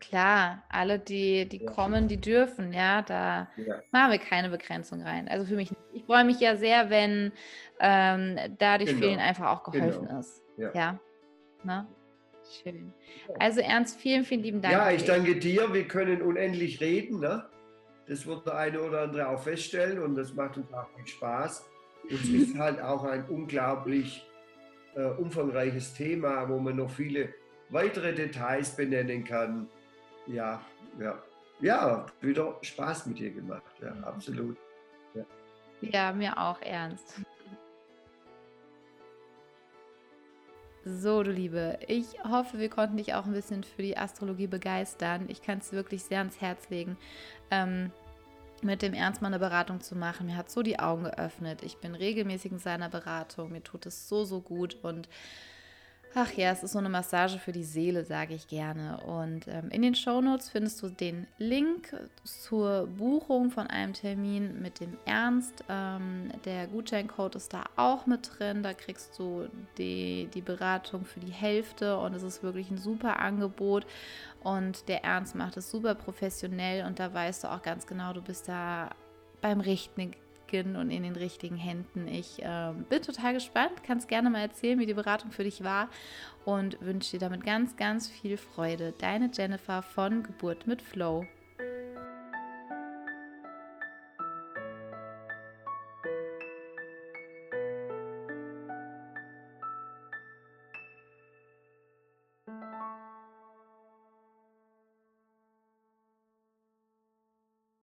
Speaker 1: Klar, alle, die, die
Speaker 2: Ja.
Speaker 1: kommen, die dürfen, ja, da
Speaker 2: Ja.
Speaker 1: machen wir keine Begrenzung rein. Also für mich. Ich freue mich ja sehr, wenn ähm, dadurch
Speaker 2: Genau,
Speaker 1: vielen einfach auch geholfen
Speaker 2: genau,
Speaker 1: ist.
Speaker 2: ja.
Speaker 1: Ja. Ne? Schön. Also Ernst, vielen, vielen lieben Dank.
Speaker 2: Ja, ich danke dir. Wir können unendlich reden. Ne? Das wird der eine oder andere auch feststellen und das macht uns auch viel Spaß. Und es ist halt auch ein unglaublich äh, umfangreiches Thema, wo man noch viele weitere Details benennen kann. Ja, ja. Ja, wieder Spaß mit dir gemacht. Ja, absolut.
Speaker 1: Ja, mir auch, Ernst. So, du Liebe, ich hoffe, wir konnten dich auch ein bisschen für die Astrologie begeistern. Ich kann es wirklich sehr ans Herz legen, ähm, mit dem Ernst mal eine Beratung zu machen. Mir hat so die Augen geöffnet. Ich bin regelmäßig in seiner Beratung. Mir tut es so, so gut und Ach ja, es ist so eine Massage für die Seele, sage ich gerne. Und ähm, in den Shownotes findest du den Link zur Buchung von einem Termin mit dem Ernst. Ähm, der Gutscheincode ist da auch mit drin. Da kriegst du die, die Beratung für die Hälfte und es ist wirklich ein super Angebot. Und der Ernst macht es super professionell und da weißt du auch ganz genau, du bist da beim richtigen und in den richtigen Händen. Ich äh, bin total gespannt. Kannst gerne mal erzählen, wie die Beratung für dich war und wünsche dir damit ganz, ganz viel Freude. Deine Jennifer von Geburt mit Flow.